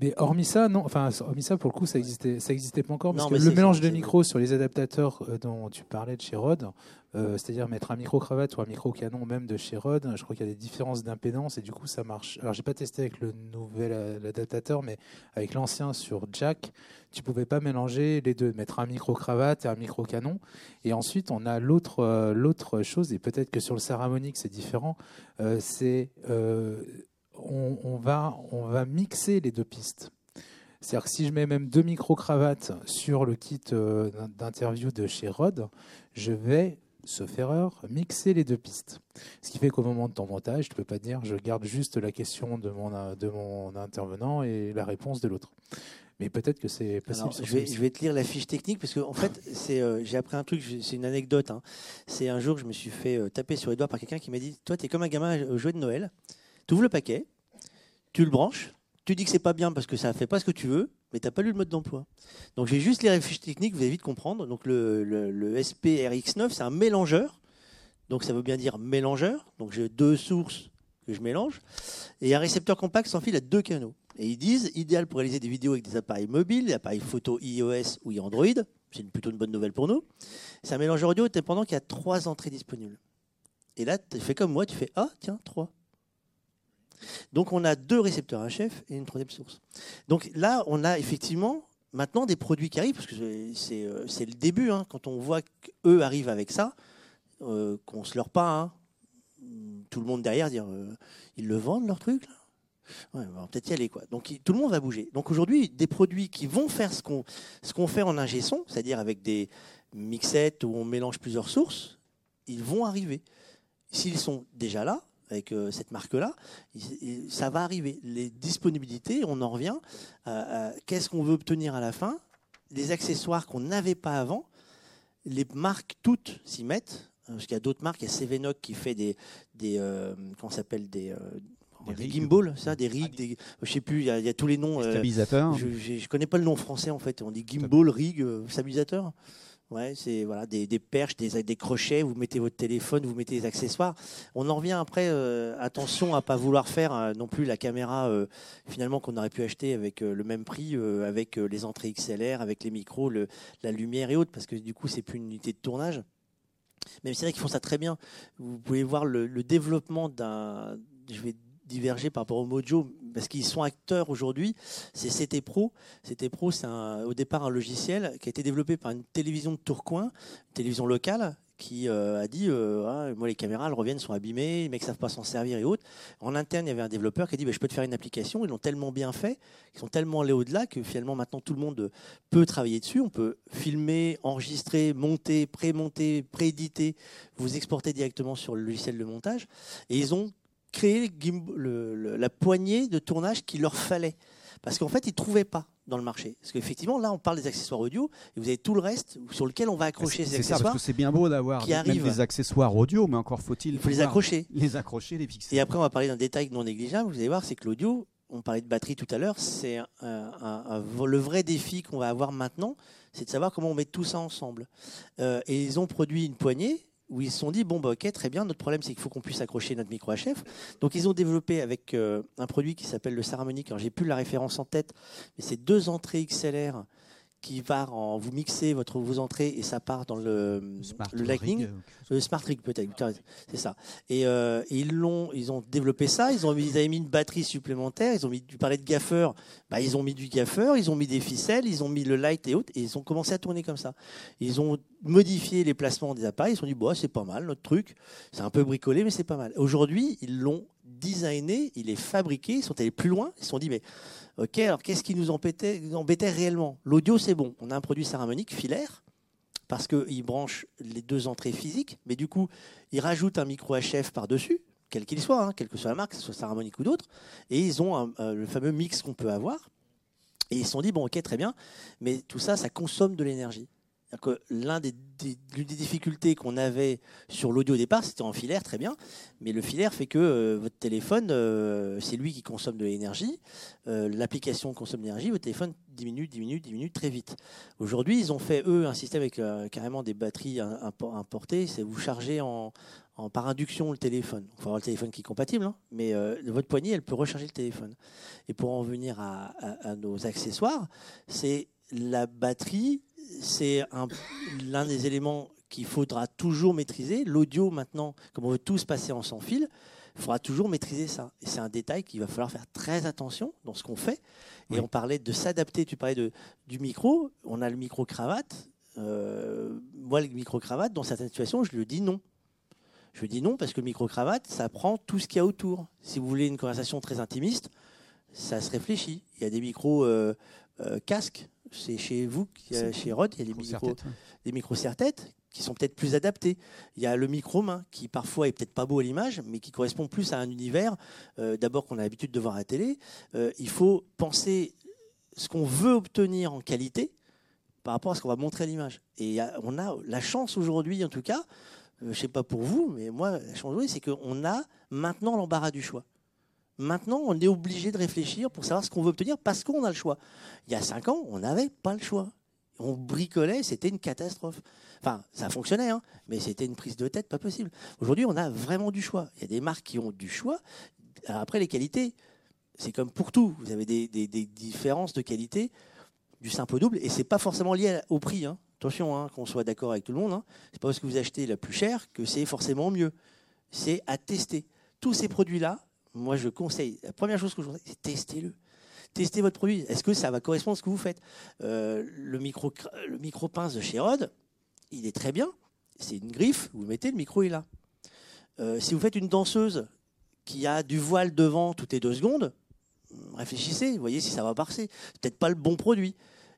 Mais hormis ça, non. Enfin, hormis ça, pour le coup, ça existait, ça existait pas encore. Parce que le mélange de micros sur les adaptateurs euh, dont tu parlais de chez Rode, euh, c'est-à-dire mettre un micro cravate ou un micro canon même de chez Rode, je crois qu'il y a des différences d'impédance et du coup, ça marche. Alors, j'ai pas testé avec le nouvel euh, adaptateur, mais avec l'ancien sur Jack, tu pouvais pas mélanger les deux, mettre un micro cravate et un micro canon. Et ensuite, on a l'autre, l'autre chose, et peut-être que sur le Saramonic, c'est différent. c'est on, va, on va mixer les deux pistes. C'est-à-dire que si je mets même deux micro-cravates sur le kit euh, d'interview de chez Rod, je vais, sauf erreur, mixer les deux pistes. Ce qui fait qu'au moment de ton montage, tu ne peux pas dire je garde juste la question de mon, de mon intervenant et la réponse de l'autre. Mais peut-être que c'est possible. je, vais, je, vais, te lire la fiche technique parce que en fait, c'est, euh, j'ai appris un truc, c'est une anecdote. Hein. C'est un jour, je me suis fait euh, taper sur les doigts par quelqu'un qui m'a dit Toi, tu es comme un gamin au jouet de Noël. Tu ouvres le paquet, tu le branches, tu dis que c'est pas bien parce que ça fait pas ce que tu veux, mais tu n'as pas lu le mode d'emploi. Donc j'ai juste les fiches techniques, vous allez vite comprendre. Donc le, le, le SP RX9, c'est un mélangeur donc ça veut bien dire mélangeur. Donc j'ai deux sources que je mélange. Et un récepteur compact sans fil à deux canaux. Et ils disent, idéal pour réaliser des vidéos avec des appareils mobiles, des appareils photo iOS ou Android. C'est plutôt une bonne nouvelle pour nous. C'est un mélangeur audio pendant qu'il y a trois entrées disponibles. Et là, tu fais comme moi, tu fais Ah, tiens, trois. Donc on a deux récepteurs HF et une troisième source. Donc là, on a effectivement maintenant des produits qui arrivent, parce que c'est euh, le début, hein. quand on voit qu'eux arrivent avec ça, euh, qu'on se leurre pas, hein. tout le monde derrière dire euh, ils le vendent leur truc on va peut-être y aller quoi. Donc tout le monde va bouger. Donc aujourd'hui, des produits qui vont faire ce qu'on fait en ingé c'est-à-dire avec des mixettes où on mélange plusieurs sources, ils vont arriver. S'ils sont déjà là, avec euh, cette marque-là, ça va arriver. Les disponibilités, on en revient. Qu'est-ce qu'on veut obtenir à la fin? Les accessoires qu'on n'avait pas avant, les marques toutes s'y mettent. Parce qu'il y a d'autres marques, il y a Sevenoc qui fait des, des euh, s'appelle des, euh, des, gimbals, ça, des rigs, des, je sais plus, il y, a, tous les noms. Euh, stabilisateurs. je, ne connais pas le nom français en fait. On dit gimbal, rig, stabilisateur. Ouais, c'est voilà, des, perches, des, crochets, vous mettez votre téléphone, vous mettez des accessoires. On en revient après, attention à pas vouloir faire non plus la caméra finalement qu'on aurait pu acheter avec le même prix, avec les entrées XLR, avec les micros, la lumière et autres, parce que du coup c'est plus une unité de tournage. Même c'est vrai qu'ils font ça très bien. Vous pouvez voir le, développement d'un. Je vais diverger par rapport au Mojo parce qu'ils sont acteurs aujourd'hui. C'est CT Pro. CT Pro, c'est au départ un logiciel qui a été développé par une télévision de Tourcoing, une télévision locale, qui euh, a dit euh, ah, moi les caméras elles reviennent sont abîmées les mecs savent pas s'en servir et autres en interne il y avait un développeur qui a dit bah, je peux te faire une application ils l'ont tellement bien fait ils sont tellement allés au-delà que finalement maintenant tout le monde peut travailler dessus on peut filmer enregistrer monter pré-monter pré-éditer vous exporter directement sur le logiciel de montage et ils ont créé la poignée de tournage qu'il leur fallait parce qu'en fait ils trouvaient pas dans le marché. Parce qu'effectivement, là, on parle des accessoires audio et vous avez tout le reste sur lequel on va accrocher ces accessoires. C'est ça, parce que c'est bien beau d'avoir des accessoires audio, mais encore faut-il faut les accrocher. (laughs) Les accrocher, les fixer. Et après, on va parler d'un détail non négligeable. Vous allez voir, c'est que l'audio, on parlait de batterie tout à l'heure, c'est le vrai défi qu'on va avoir maintenant, c'est de savoir comment on met tout ça ensemble. Euh, et ils ont produit une poignée où ils se sont dit bon bah ok très bien notre problème c'est qu'il faut qu'on puisse accrocher notre micro HF donc ils ont développé avec euh, un produit qui s'appelle le Saramonic alors j'ai plus la référence en tête mais c'est deux entrées XLR qui va en vous mixer votre vos entrées et ça part dans le, le Lightning, le Smart Rig peut-être, c'est ça. Et, euh, ils l'ont, ils ont développé ça, ils ont ils avaient mis une batterie supplémentaire, ils ont mis, tu parlais de gaffeur, bah ils ont mis du gaffeur, ils ont mis des ficelles, ils ont mis le light et autres, et ils ont commencé à tourner comme ça. Ils ont modifié les placements des appareils, ils se sont dit bon c'est pas mal notre truc, c'est un peu bricolé mais c'est pas mal. Aujourd'hui ils l'ont designé, il est fabriqué, ils sont allés plus loin, ils se sont dit mais Ok, alors qu'est-ce qui nous embêtait, réellement? L'audio, c'est bon. On a un produit céramonique filaire parce qu'il branche les deux entrées physiques, mais du coup, il rajoute un micro HF par-dessus, quel qu'il soit, hein, quelle que soit la marque, que ce soit céramonique ou d'autres, et ils ont le fameux mix qu'on peut avoir. Et ils se sont dit, bon, ok, très bien, mais tout ça, ça consomme de l'énergie que l'un des, des, difficultés qu'on avait sur l'audio au départ, c'était en filaire, très bien, mais le filaire fait que euh, votre téléphone, euh, c'est lui qui consomme de l'énergie, euh, l'application consomme de l'énergie, votre téléphone diminue, diminue, diminue très vite. Aujourd'hui, ils ont fait, eux, un système avec carrément des batteries importées, c'est vous chargez en, par induction le téléphone. Il faut avoir le téléphone qui est compatible, hein, mais votre poignée, elle peut recharger le téléphone. Et pour en venir à nos accessoires, c'est la batterie c'est l'un des éléments qu'il faudra toujours maîtriser. L'audio, maintenant, comme on veut tous passer en sans fil, il faudra toujours maîtriser ça. Et c'est un détail qu'il va falloir faire très attention dans ce qu'on fait. Et on parlait de s'adapter, tu parlais de, du micro, on a le micro-cravate. Euh, moi, le micro-cravate, dans certaines situations, je lui dis non. Je lui dis non parce que le micro-cravate, ça prend tout ce qu'il y a autour. Si vous voulez une conversation très intimiste, ça se réfléchit. Il y a des micros euh, euh, casques c'est chez vous, chez Rod, il y a des micros, des micros serre-tête qui sont peut-être plus adaptés. Il y a le micro-main qui parfois est peut-être pas beau à l'image, mais qui correspond plus à un univers euh, d'abord qu'on a l'habitude de voir à la télé. Euh, il faut penser ce qu'on veut obtenir en qualité par rapport à ce qu'on va montrer à l'image. Et on a la chance aujourd'hui, en tout cas, euh, je ne sais pas pour vous, mais moi, la chance aujourd'hui, c'est qu'on a maintenant l'embarras du choix. Maintenant, on est obligé de réfléchir pour savoir ce qu'on veut obtenir parce qu'on a le choix. Il y a cinq ans, on n'avait pas le choix. On bricolait, c'était une catastrophe. Enfin, ça fonctionnait, hein, mais c'était une prise de tête pas possible. Aujourd'hui, on a vraiment du choix. Il y a des marques qui ont du choix. après, les qualités, c'est comme pour tout. Vous avez des, différences de qualité du simple au double, et c'est pas forcément lié au prix. Hein. Attention, hein, qu'on soit d'accord avec tout le monde. C'est pas parce que vous achetez la plus chère que c'est forcément mieux. C'est à tester. Tous ces produits-là, moi je conseille. La première chose que je conseille, c'est testez-le. Testez votre produit. Est-ce que ça va correspondre à ce que vous faites? Euh, Le micro, le micro pince de chez il est très bien. C'est une griffe. Vous mettez le micro est là. Euh, si vous faites une danseuse qui a du voile devant toutes les deux secondes, réfléchissez, voyez si ça va passer. Peut-être pas le bon produit.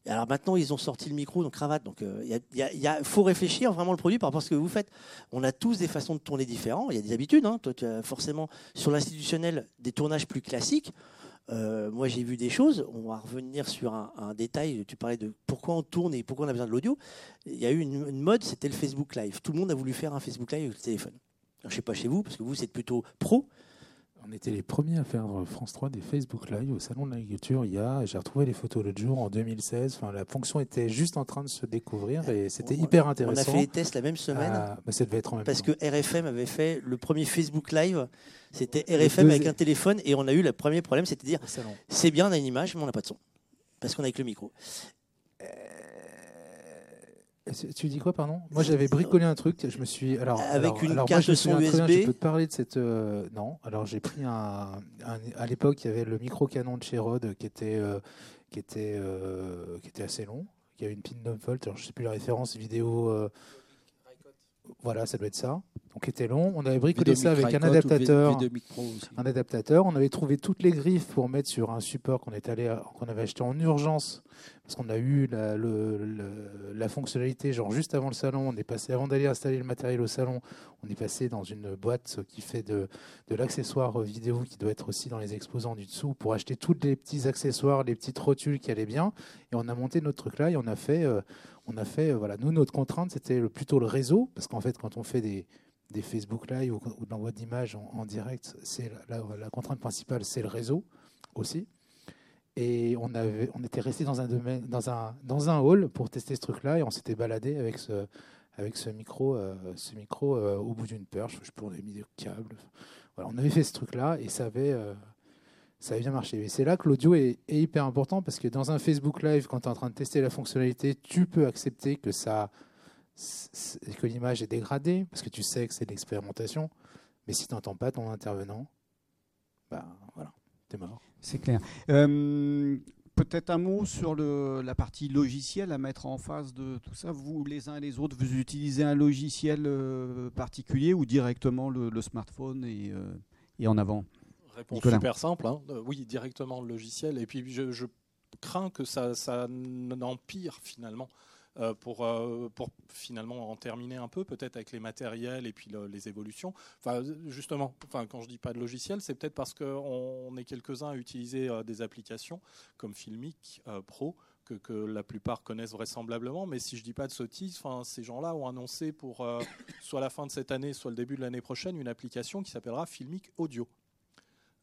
Alors maintenant, ils ont sorti le micro, donc cravate. Donc il euh, faut réfléchir vraiment le produit par rapport à ce que vous faites. On a tous des façons de tourner différentes. Il y a des habitudes. Hein. Toi, tu as forcément sur l'institutionnel des tournages plus classiques. Euh, moi, j'ai vu des choses. On va revenir sur un, détail. Tu parlais de pourquoi on tourne et pourquoi on a besoin de l'audio. Il y a eu une, mode, c'était le Facebook Live. Tout le monde a voulu faire un Facebook Live avec le téléphone. Je ne sais pas chez vous, parce que vous, c'est plutôt pro. On était les premiers à faire euh, France 3 des Facebook Live au Salon de l'Agriculture. Il y a, j'ai retrouvé les photos l'autre jour en 2016. Enfin, la fonction était juste en train de se découvrir et c'était hyper intéressant. On a fait les tests la même semaine. Ah, bah, ça devait être en même parce que RFM avait fait le premier Facebook Live. C'était RFM avec un téléphone et on a eu le premier problème, c'était de dire c'est bien, on a une image, mais on n'a pas de son parce qu'on a avec le micro. Tu dis quoi, pardon? Moi, j'avais bricolé un truc. Je me suis alors avec une carte de son USB. je peux te parler de cette euh, non. Alors, j'ai pris un, À l'époque, il y avait le micro canon de chez Rode qui était euh, qui était euh, qui était assez long. Il y avait une pin 9 volts. Alors, je sais plus la référence vidéo. Voilà, ça doit être ça. Donc, était long. On avait bricolé ça avec un adaptateur. Un adaptateur. On avait trouvé toutes les griffes pour mettre sur un support qu'on est allé, qu'on avait acheté en urgence parce qu'on a eu la, fonctionnalité, genre juste avant le salon, on est passé, avant d'aller installer le matériel au salon, on est passé dans une boîte qui fait de, l'accessoire vidéo qui doit être aussi dans les exposants du dessous pour acheter tous les petits accessoires, les petites rotules qui allaient bien. Et on a monté notre truc là et on a fait, euh, on a fait, euh, voilà, nous notre contrainte c'était plutôt le réseau, parce qu'en fait quand on fait des des Facebook Live ou, de l'envoi d'images en, direct, c'est la contrainte principale, c'est le réseau aussi. Et on, avait, on était resté dans un, domaine, dans, un, dans un hall pour tester ce truc-là et on s'était baladé avec ce, avec ce micro, euh, ce micro euh, au bout d'une perche. Je on avait mis des câbles. Voilà, on avait fait ce truc-là et ça avait, euh, ça avait bien marché. Et c'est là que l'audio est, hyper important parce que dans un Facebook Live, quand tu es en train de tester la fonctionnalité, tu peux accepter que, ça, que l'image est dégradée parce que tu sais que c'est de l'expérimentation. Mais si tu n'entends pas ton intervenant, bah t'es mort. C'est clair. Euh, peut-être un mot sur le, la partie logicielle à mettre en face de tout ça. Vous, les uns et les autres, vous utilisez un logiciel euh, particulier ou directement le, smartphone et, euh, et, en avant? Réponse super simple. Hein. oui, directement le logiciel. Et puis je, je crains que ça, ça n'empire finalement euh, pour, euh, pour finalement en terminer un peu, peut-être avec les matériels et puis les évolutions. Enfin, justement, enfin, quand je dis pas de logiciel, c'est peut-être parce qu'on est quelques-uns à utiliser euh, des applications comme Filmic Pro. Que, la plupart connaissent vraisemblablement, mais si je dis pas de sottises, enfin, ces gens-là ont annoncé pour soit la fin de cette année, soit le début de l'année prochaine, une application qui s'appellera Filmic Audio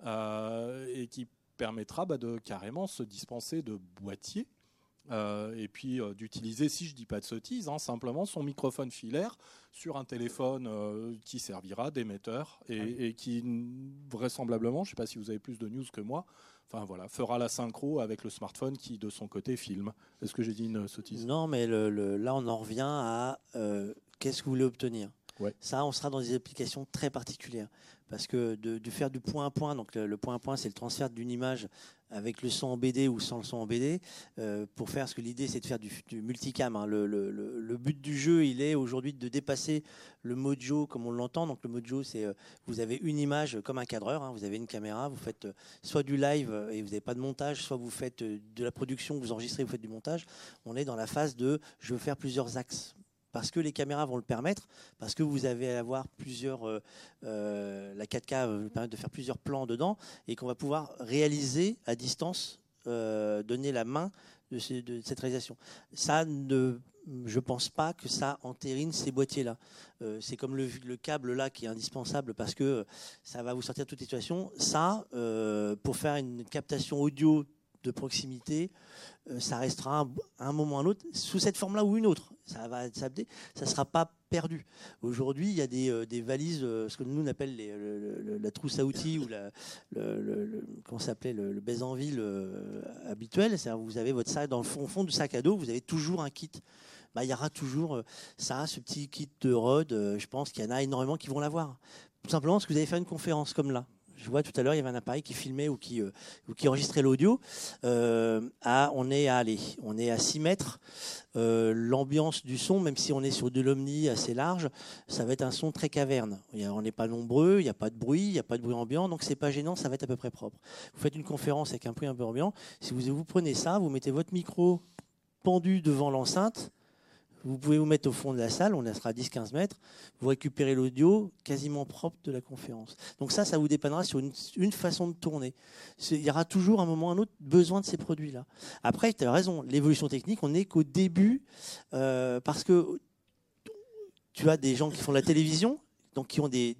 et qui permettra bah, de carrément se dispenser de boîtiers euh, et puis euh, d'utiliser, si je dis pas de sottises, hein, simplement son microphone filaire sur un téléphone euh, qui servira d'émetteur et, qui vraisemblablement, je ne sais pas si vous avez plus de news que moi, enfin voilà, fera la synchro avec le smartphone qui de son côté filme. Est-ce que j'ai dit une sottise? Non, mais là on en revient à qu'est-ce que vous voulez obtenir? Ça, on sera dans des applications très particulières. Parce que de, faire du point à point, donc le, point à point, c'est le transfert d'une image avec le son en BD ou sans le son en BD, euh, pour faire ce que l'idée, c'est de faire du, multicam. Hein. Le, but du jeu, il est aujourd'hui de dépasser le mojo comme on l'entend. Donc le mojo, c'est euh, vous avez une image comme un cadreur, hein. vous avez une caméra, vous faites euh, soit du live et vous n'avez pas de montage, soit vous faites de la production, vous enregistrez, vous faites du montage. On est dans la phase de je veux faire plusieurs axes parce que les caméras vont le permettre, parce que vous avez à avoir plusieurs, euh, euh, la 4K va vous permettre de faire plusieurs plans dedans, et qu'on va pouvoir réaliser à distance, euh, donner la main de, cette réalisation. Ça ne, je pense pas que ça entérine ces boîtiers-là. c'est comme le, câble là qui est indispensable parce que ça va vous sortir de toute situation. Ça, pour faire une captation audio de proximité, euh, ça restera un, un moment ou un autre, sous cette forme-là ou une autre. Ça va s'adapter, ça ne sera pas perdu. Aujourd'hui, il y a des, euh, valises, euh, ce que nous on appelle la trousse à outils ou la, le, comment s'appelait le, le en ville habituel. Vous avez votre sac dans le fond, du sac à dos, vous avez toujours un kit. Bah, il y aura toujours ça, ce petit kit de Rod. je pense qu'il y en a énormément qui vont l'avoir. Tout simplement parce que vous allez faire une conférence comme là je vois tout à l'heure, il y avait un appareil qui filmait ou qui, euh, qui enregistrait l'audio. Euh, on est à on est à 6 mètres. Euh, l'ambiance du son, même si on est sur de l'omni assez large, ça va être un son très caverne. On n'est pas nombreux, il n'y a pas de bruit, il n'y a pas de bruit ambiant, donc c'est pas gênant, ça va être à peu près propre. Vous faites une conférence avec un bruit un peu ambiant. Si vous, vous prenez ça, vous mettez votre micro pendu devant l'enceinte, vous pouvez vous mettre au fond de la salle, on sera à 10-15 mètres, vous récupérez l'audio quasiment propre de la conférence. Donc ça, ça vous dépannera sur une, façon de tourner. Il y aura toujours un moment ou un autre besoin de ces produits-là. Après, tu as raison, l'évolution technique, on n'est qu'au début, euh, parce que tu as des gens qui font de la télévision, donc qui ont des,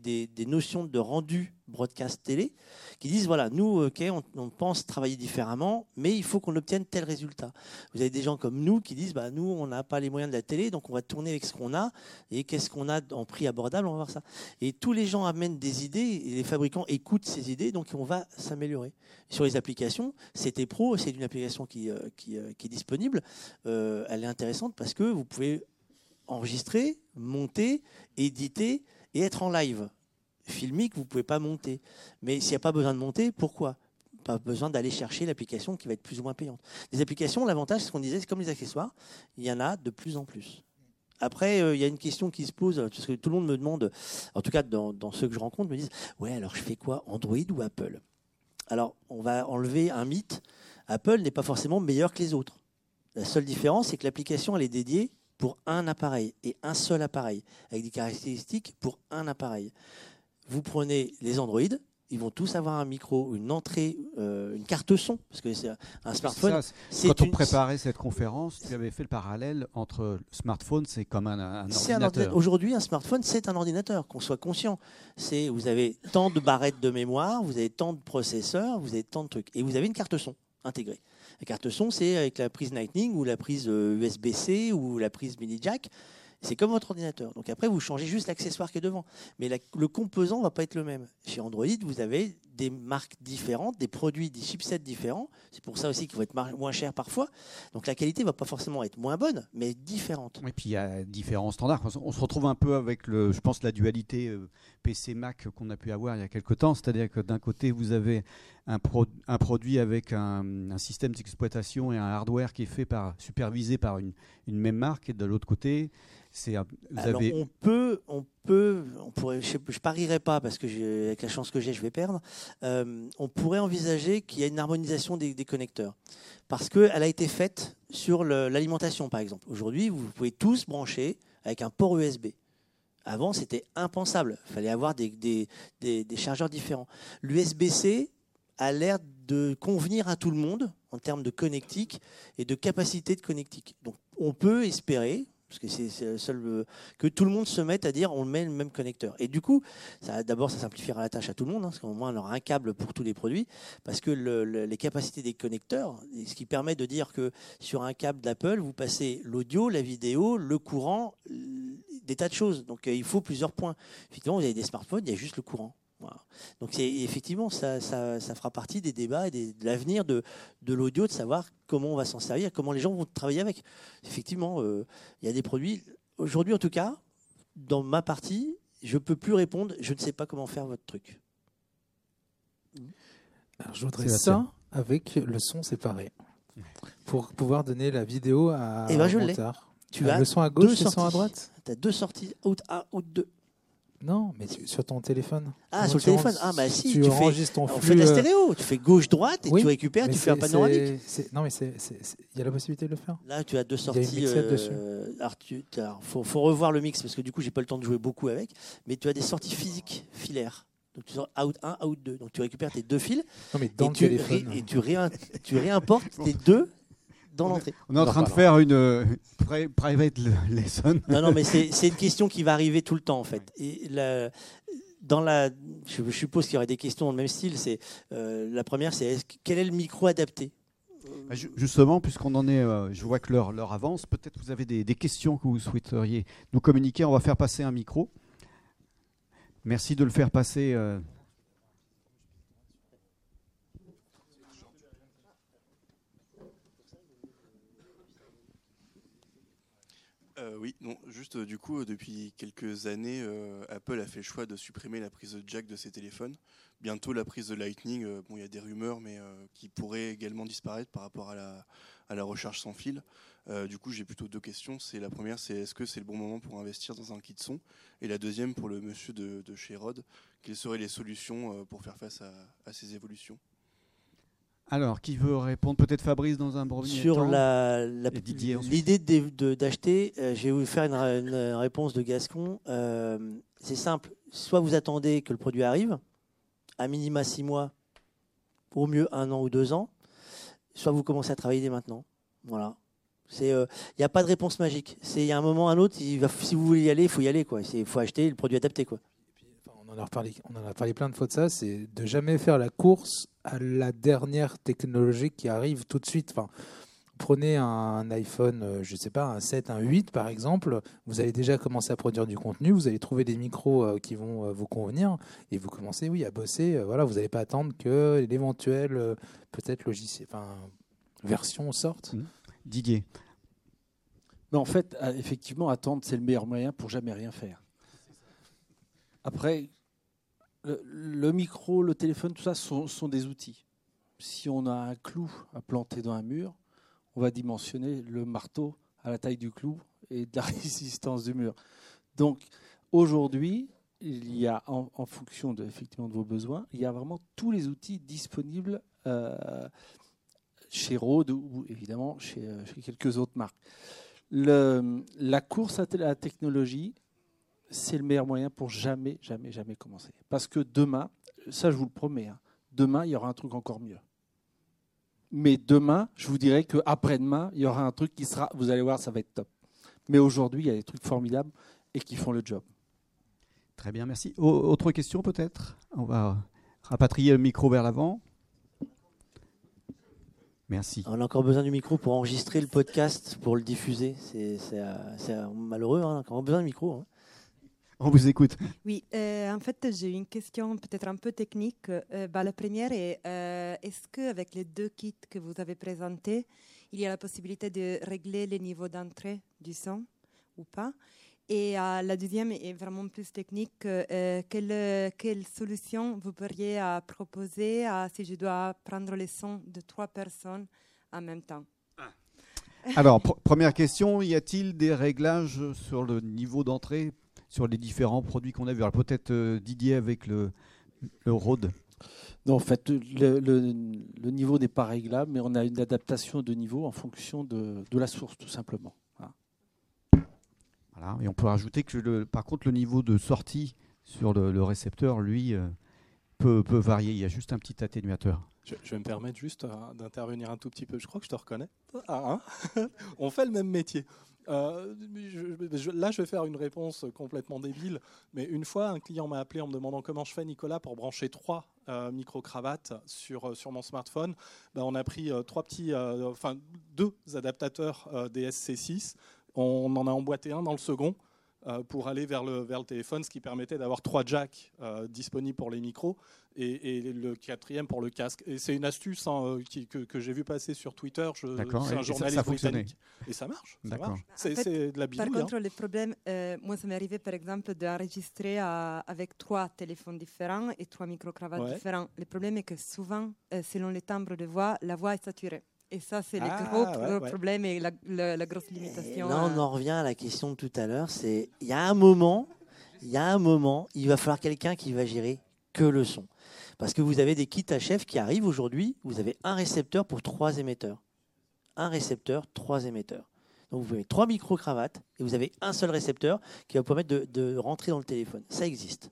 notions de rendu broadcast télé, qui disent voilà, nous, ok, on, pense travailler différemment, mais il faut qu'on obtienne tel résultat. Vous avez des gens comme nous qui disent bah, nous, on n'a pas les moyens de la télé, donc on va tourner avec ce qu'on a, et qu'est-ce qu'on a en prix abordable, on va voir ça. Et tous les gens amènent des idées, et les fabricants écoutent ces idées, donc on va s'améliorer. Sur les applications, CT Pro, c'est une application qui, euh, euh, qui est disponible. Euh, elle est intéressante parce que vous pouvez enregistrer, monter, éditer et être en live filmique, vous ne pouvez pas monter. Mais s'il n'y a pas besoin de monter, pourquoi? Pas besoin d'aller chercher l'application qui va être plus ou moins payante. Les applications, l'avantage, c'est ce qu'on disait, c'est comme les accessoires, il y en a de plus en plus. Après, euh, il y a une question qui se pose, parce que tout le monde me demande, en tout cas dans, ceux que je rencontre, me disent Ouais, alors je fais quoi Android ou Apple? Alors, on va enlever un mythe Apple n'est pas forcément meilleur que les autres. La seule différence, c'est que l'application, elle est dédiée pour un appareil et un seul appareil, avec des caractéristiques pour un appareil vous prenez les Android, ils vont tous avoir un micro, une entrée, euh, une carte son, parce que c'est un smartphone. quand on préparait cette conférence, tu avais fait le parallèle entre le smartphone, c'est comme un, ordinateur. Aujourd'hui, un smartphone, c'est un ordinateur, qu'on soit conscient. C'est vous avez tant de barrettes de mémoire, vous avez tant de processeurs, vous avez tant de trucs, et vous avez une carte son intégrée. La carte son, c'est avec la prise Lightning ou la prise USB-C euh, ou la prise mini jack. C'est comme votre ordinateur. Donc après, vous changez juste l'accessoire qui est devant. Mais le composant ne va pas être le même. Chez Android, vous avez des marques différentes, des produits, des chipsets différents. C'est pour ça aussi qu'ils vont être moins chers parfois. Donc la qualité ne va pas forcément être moins bonne, mais différente. Et puis il y a différents standards. On se retrouve un peu avec, le, je pense, la dualité euh, PC-Mac qu'on a pu avoir il y a quelques temps. C'est-à-dire que d'un côté, vous avez un, produit avec un, système d'exploitation et un hardware qui est fait par, supervisé par une même marque. Et de l'autre côté, alors, on peut, on peut, on pourrait, je, ne parierai pas parce que avec la chance que j'ai, je vais perdre. Euh, on pourrait envisager qu'il y ait une harmonisation des, connecteurs parce qu'elle a été faite sur l'alimentation, par exemple. Aujourd'hui, vous pouvez tous brancher avec un port USB. Avant, c'était impensable. Il fallait avoir des, des, des chargeurs différents. L'USB-C a l'air de convenir à tout le monde en termes de connectique et de capacité de connectique. Donc, on peut espérer, parce que c'est seul euh, que tout le monde se mette à dire on met le même connecteur. Et du coup, d'abord, ça simplifiera la tâche à tout le monde, hein, parce qu'au moins on aura un câble pour tous les produits, parce que les capacités des connecteurs, ce qui permet de dire que sur un câble d'Apple, vous passez l'audio, la vidéo, le courant, des tas de choses. Donc euh, il faut plusieurs points. Effectivement, vous avez des smartphones, il y a juste le courant. Donc effectivement, ça, fera partie des débats et de l'avenir de, l'audio, de savoir comment on va s'en servir, comment les gens vont travailler avec. Effectivement, euh, il y a des produits. Aujourd'hui, en tout cas, dans ma partie, je ne peux plus répondre, je ne sais pas comment faire votre truc. Alors, je voudrais ça avec le son séparé pour pouvoir donner la vidéo à eh ben, je Tu euh, as le son à gauche et le son à droite? Tu as deux sorties, out 1, out 2. Non, mais sur ton téléphone. Ah, sur le téléphone. Ah, bah si, tu, enregistres ton flux. On fait de la euh, stéréo. Tu fais gauche-droite et tu récupères, tu fais un panoramique. Non, mais il y a la possibilité de le faire. Là, tu as deux sorties. Il y a une euh, alors, tu, faut, faut, revoir le mix parce que du coup, j'ai pas le temps de jouer beaucoup avec. Mais tu as des sorties physiques filaires. Donc tu sors out 1, out 2. Donc tu récupères tes deux fils. Non, mais dans et, le tu, téléphone. et tu, tu réimportes (laughs) tes deux l'entrée. On est en train de faire une euh, private lesson. Non, non, mais c'est une (laughs) question qui va arriver tout le temps en fait. Et la, dans la, je suppose qu'il y aurait des questions dans le même style. C'est euh, la première, c'est quel est le micro adapté? Bah, justement, puisqu'on en est, euh, je vois que l'heure avance, peut-être vous avez des, questions que vous souhaiteriez nous communiquer. On va faire passer un micro. Merci de le faire passer. Oui, non, juste euh, du coup, euh, depuis quelques années, Apple a fait le choix de supprimer la prise de jack de ses téléphones. Bientôt la prise de Lightning, bon, il y a des rumeurs, mais qui pourraient également disparaître par rapport à la, à la recharge sans fil. du coup, j'ai plutôt deux questions. C'est la première, c'est est-ce que c'est le bon moment pour investir dans un kit son? Et la deuxième, pour le monsieur de, chez Rode, quelles seraient les solutions pour faire face à ces évolutions? Alors, qui veut répondre Peut-être Fabrice dans un premier Sur l'idée d'acheter, euh, je vais vous faire une, réponse de Gascon. Euh, c'est simple. Soit vous attendez que le produit arrive, à minima six mois, au mieux un an ou deux ans, soit vous commencez à travailler dès maintenant. Voilà. Il n'y euh, a pas de réponse magique. Il y a un moment, un autre, il va, si vous voulez y aller, il faut y aller. Il faut acheter le produit adapté. Quoi on en a parlé, on en a parlé plein de fois de ça, c'est de jamais faire la course à la dernière technologie qui arrive tout de suite. Enfin, prenez un iPhone, euh, je sais pas, un 7, un 8 par exemple, vous allez déjà commencer à produire du contenu, vous allez trouver des micros euh, qui vont euh, vous convenir et vous commencez, oui, à bosser. Voilà, vous n'allez pas attendre que l'éventuel, peut-être logiciel, enfin, version sorte. Mmh. Didier. Mais en fait, effectivement, attendre, c'est le meilleur moyen pour jamais rien faire. Après, le, micro, le téléphone, tout ça sont, des outils. Si on a un clou à planter dans un mur, on va dimensionner le marteau à la taille du clou et de la (laughs) résistance du mur. Donc aujourd'hui, il y a, en, fonction de, effectivement de vos besoins, il y a vraiment tous les outils disponibles euh, chez Rode ou évidemment chez, euh, chez quelques autres marques. La course à la technologie, c'est le meilleur moyen pour jamais, jamais, jamais commencer. Parce que demain, ça je vous le promets, hein, demain il y aura un truc encore mieux. Mais demain, je vous dirais qu'après-demain, il y aura un truc qui sera, vous allez voir, ça va être top. Mais aujourd'hui, il y a des trucs formidables et qui font le job. Très bien, merci. autre question peut-être? On va rapatrier le micro vers l'avant. Merci. On a encore besoin du micro pour enregistrer le podcast, pour le diffuser. C'est euh, malheureux, hein, on a encore besoin du micro. Hein. (laughs) On vous écoute. Oui, euh, en fait, j'ai une question peut-être un peu technique. Euh, bah, la première est euh, est-ce qu'avec les deux kits que vous avez présentés, il y a la possibilité de régler les niveaux d'entrée du son ou pas? Et la deuxième est vraiment plus technique. Quelle, quelle, solution vous pourriez proposer si je dois prendre les sons de trois personnes en même temps? Ah. (laughs) Alors, première question, y a-t-il des réglages sur le niveau d'entrée sur les différents produits qu'on a vus. Alors peut-être euh, Didier avec le, le Rode. Non, en fait, le, le, niveau n'est pas réglable, mais on a une adaptation de niveau en fonction de, de la source, tout simplement. Voilà. Et on peut rajouter que, le, par contre, le niveau de sortie sur le, récepteur, lui, euh, peut, peut, varier. Il y a juste un petit atténuateur. Je, vais me permettre juste euh, d'intervenir un tout petit peu. Je crois que je te reconnais. Ah, hein (laughs) on fait le même métier. Euh, là, je vais faire une réponse complètement débile, mais une fois, un client m'a appelé en me demandant comment je fais, Nicolas, pour brancher trois euh, micro-cravates sur, euh, sur mon smartphone. Ben, on a pris trois petits, enfin deux adaptateurs DSC6. On en a emboîté un dans le second. Euh, pour aller vers le, vers le téléphone, ce qui permettait d'avoir trois jacks euh, disponibles pour les micros et, le quatrième pour le casque. Et c'est une astuce hein, euh, que, que j'ai vu passer sur Twitter. C'est un journaliste britannique. Et ça marche. Ça marche. C'est de la bidouille. Par contre, les problèmes, moi, ça m'est arrivé par exemple d'enregistrer avec trois téléphones différents et trois micro-cravates différents. Le problème est que souvent, selon les timbres de voix, la voix est saturée. Et ça, c'est le ah, gros, problème et la, grosse limitation. là, on en revient à la question de tout à l'heure. C'est il y a un moment, il y a un moment, il va falloir quelqu'un qui va gérer que le son, parce que vous avez des kits à chef qui arrivent aujourd'hui. Vous avez un récepteur pour trois émetteurs, un récepteur, trois émetteurs. Donc vous avez trois micro cravates et vous avez un seul récepteur qui va vous permettre de, de rentrer dans le téléphone. Ça existe.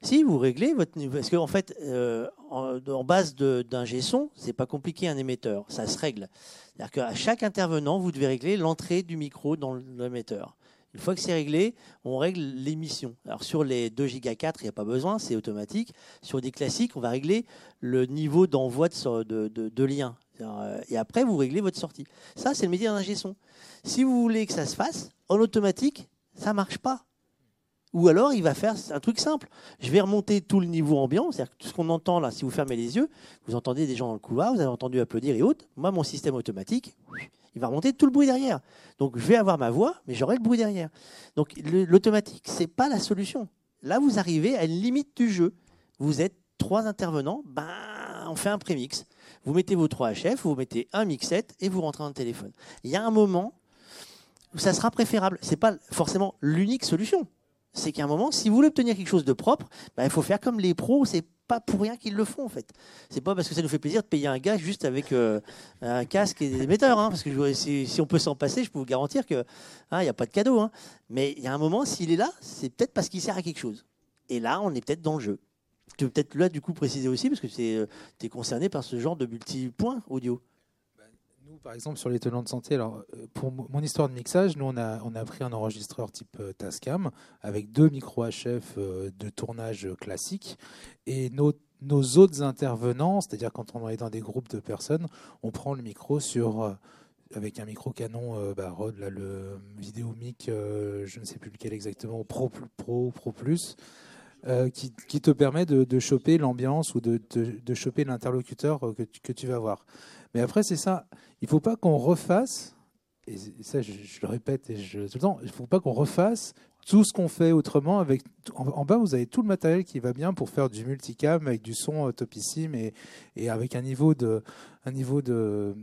Si vous réglez votre niveau, parce qu'en fait, euh, en, base d'un G-son, c'est pas compliqué un émetteur, ça se règle. C'est-à-dire qu'à chaque intervenant, vous devez régler l'entrée du micro dans l'émetteur. Une fois que c'est réglé, on règle l'émission. Alors sur les 2 Go 4, il n'y a pas besoin, c'est automatique. Sur des classiques, on va régler le niveau d'envoi de, lien. Euh, et après, vous réglez votre sortie. Ça, c'est le métier d'un ingé son. Si vous voulez que ça se fasse, en automatique, ça marche pas. Ou alors, il va faire un truc simple. Je vais remonter tout le niveau ambiant, c'est-à-dire tout ce qu'on entend là, si vous fermez les yeux, vous entendez des gens dans le couloir, vous avez entendu applaudir et autres. Moi, mon système automatique, il va remonter tout le bruit derrière. Donc, je vais avoir ma voix, mais j'aurai le bruit derrière. Donc, l'automatique, c'est pas la solution. Là, vous arrivez à une limite du jeu. Vous êtes trois intervenants, ben, on fait un prémix. Vous mettez vos trois HF, vous mettez un mixette et vous rentrez dans le téléphone. Il y a un moment où ça sera préférable. Ce n'est pas forcément l'unique solution. C'est qu'à un moment, si vous voulez obtenir quelque chose de propre, ben, il faut faire comme les pros. C'est pas pour rien qu'ils le font en fait. C'est pas parce que ça nous fait plaisir de payer un gars juste avec euh, un casque et des émetteurs. Hein, parce que si, on peut s'en passer, je peux vous garantir que hein, il n'y a pas de cadeau. Hein. Mais il y a un moment, s'il est là, c'est peut-être parce qu'il sert à quelque chose. Et là, on est peut-être dans le jeu. Tu peux peut-être là, du coup, préciser aussi, parce que tu es euh, concerné par ce genre de multi-points audio. Bah, par exemple, sur les tenants de santé, alors, euh, pour mon histoire de mixage, nous, on a, on a pris un enregistreur type euh, Tascam avec deux micros HF de tournage classique. Et nos, nos autres intervenants, c'est-à-dire quand on est dans des groupes de personnes, on prend le micro sur avec un micro canon bah, Rode, là, le vidéo mic, je ne sais plus lequel exactement, Pro Pro Pro Plus. Euh, qui, te permet de, choper l'ambiance ou de, de, choper l'interlocuteur que, que, tu vas voir. Mais après, c'est ça. Il ne faut pas qu'on refasse, et ça je, le répète et je, tout le temps, il ne faut pas qu'on refasse tout ce qu'on fait autrement. Avec, en, bas, vous avez tout le matériel qui va bien pour faire du multicam avec du son euh, topissime et, et avec un niveau de, un niveau de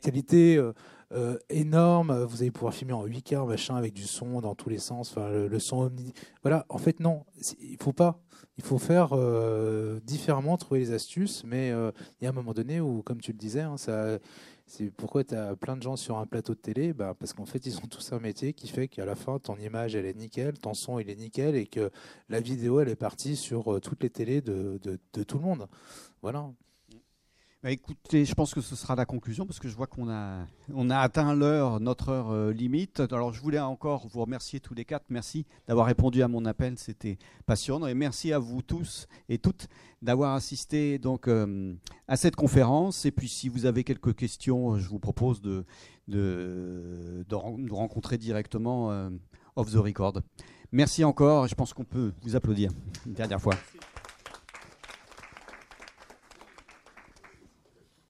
qualité. Euh, euh, énorme. Vous allez pouvoir filmer en 8K, machin, avec du son dans tous les sens. Enfin, le, son omni. Voilà. En fait, non. Il faut pas. Il faut faire euh, différemment, trouver les astuces. Mais il y a un moment donné où, comme tu le disais, hein, ça. C'est pourquoi tu as plein de gens sur un plateau de télé? Bah, Parce qu'en fait, ils ont tous un métier qui fait qu'à la fin, ton image, elle est nickel, ton son, il est nickel, et que la vidéo, elle est partie sur toutes les télés de tout le monde. Voilà. Bah, écoutez, je pense que ce sera la conclusion parce que je vois qu'on a, on a atteint l'heure, notre heure euh, limite. Alors je voulais encore vous remercier tous les quatre. Merci d'avoir répondu à mon appel, c'était passionnant. Et merci à vous tous et toutes d'avoir assisté donc euh, à cette conférence. Et puis si vous avez quelques questions, je vous propose de, de, nous rencontrer directement euh, off the record. Merci encore. Je pense qu'on peut vous applaudir une dernière fois.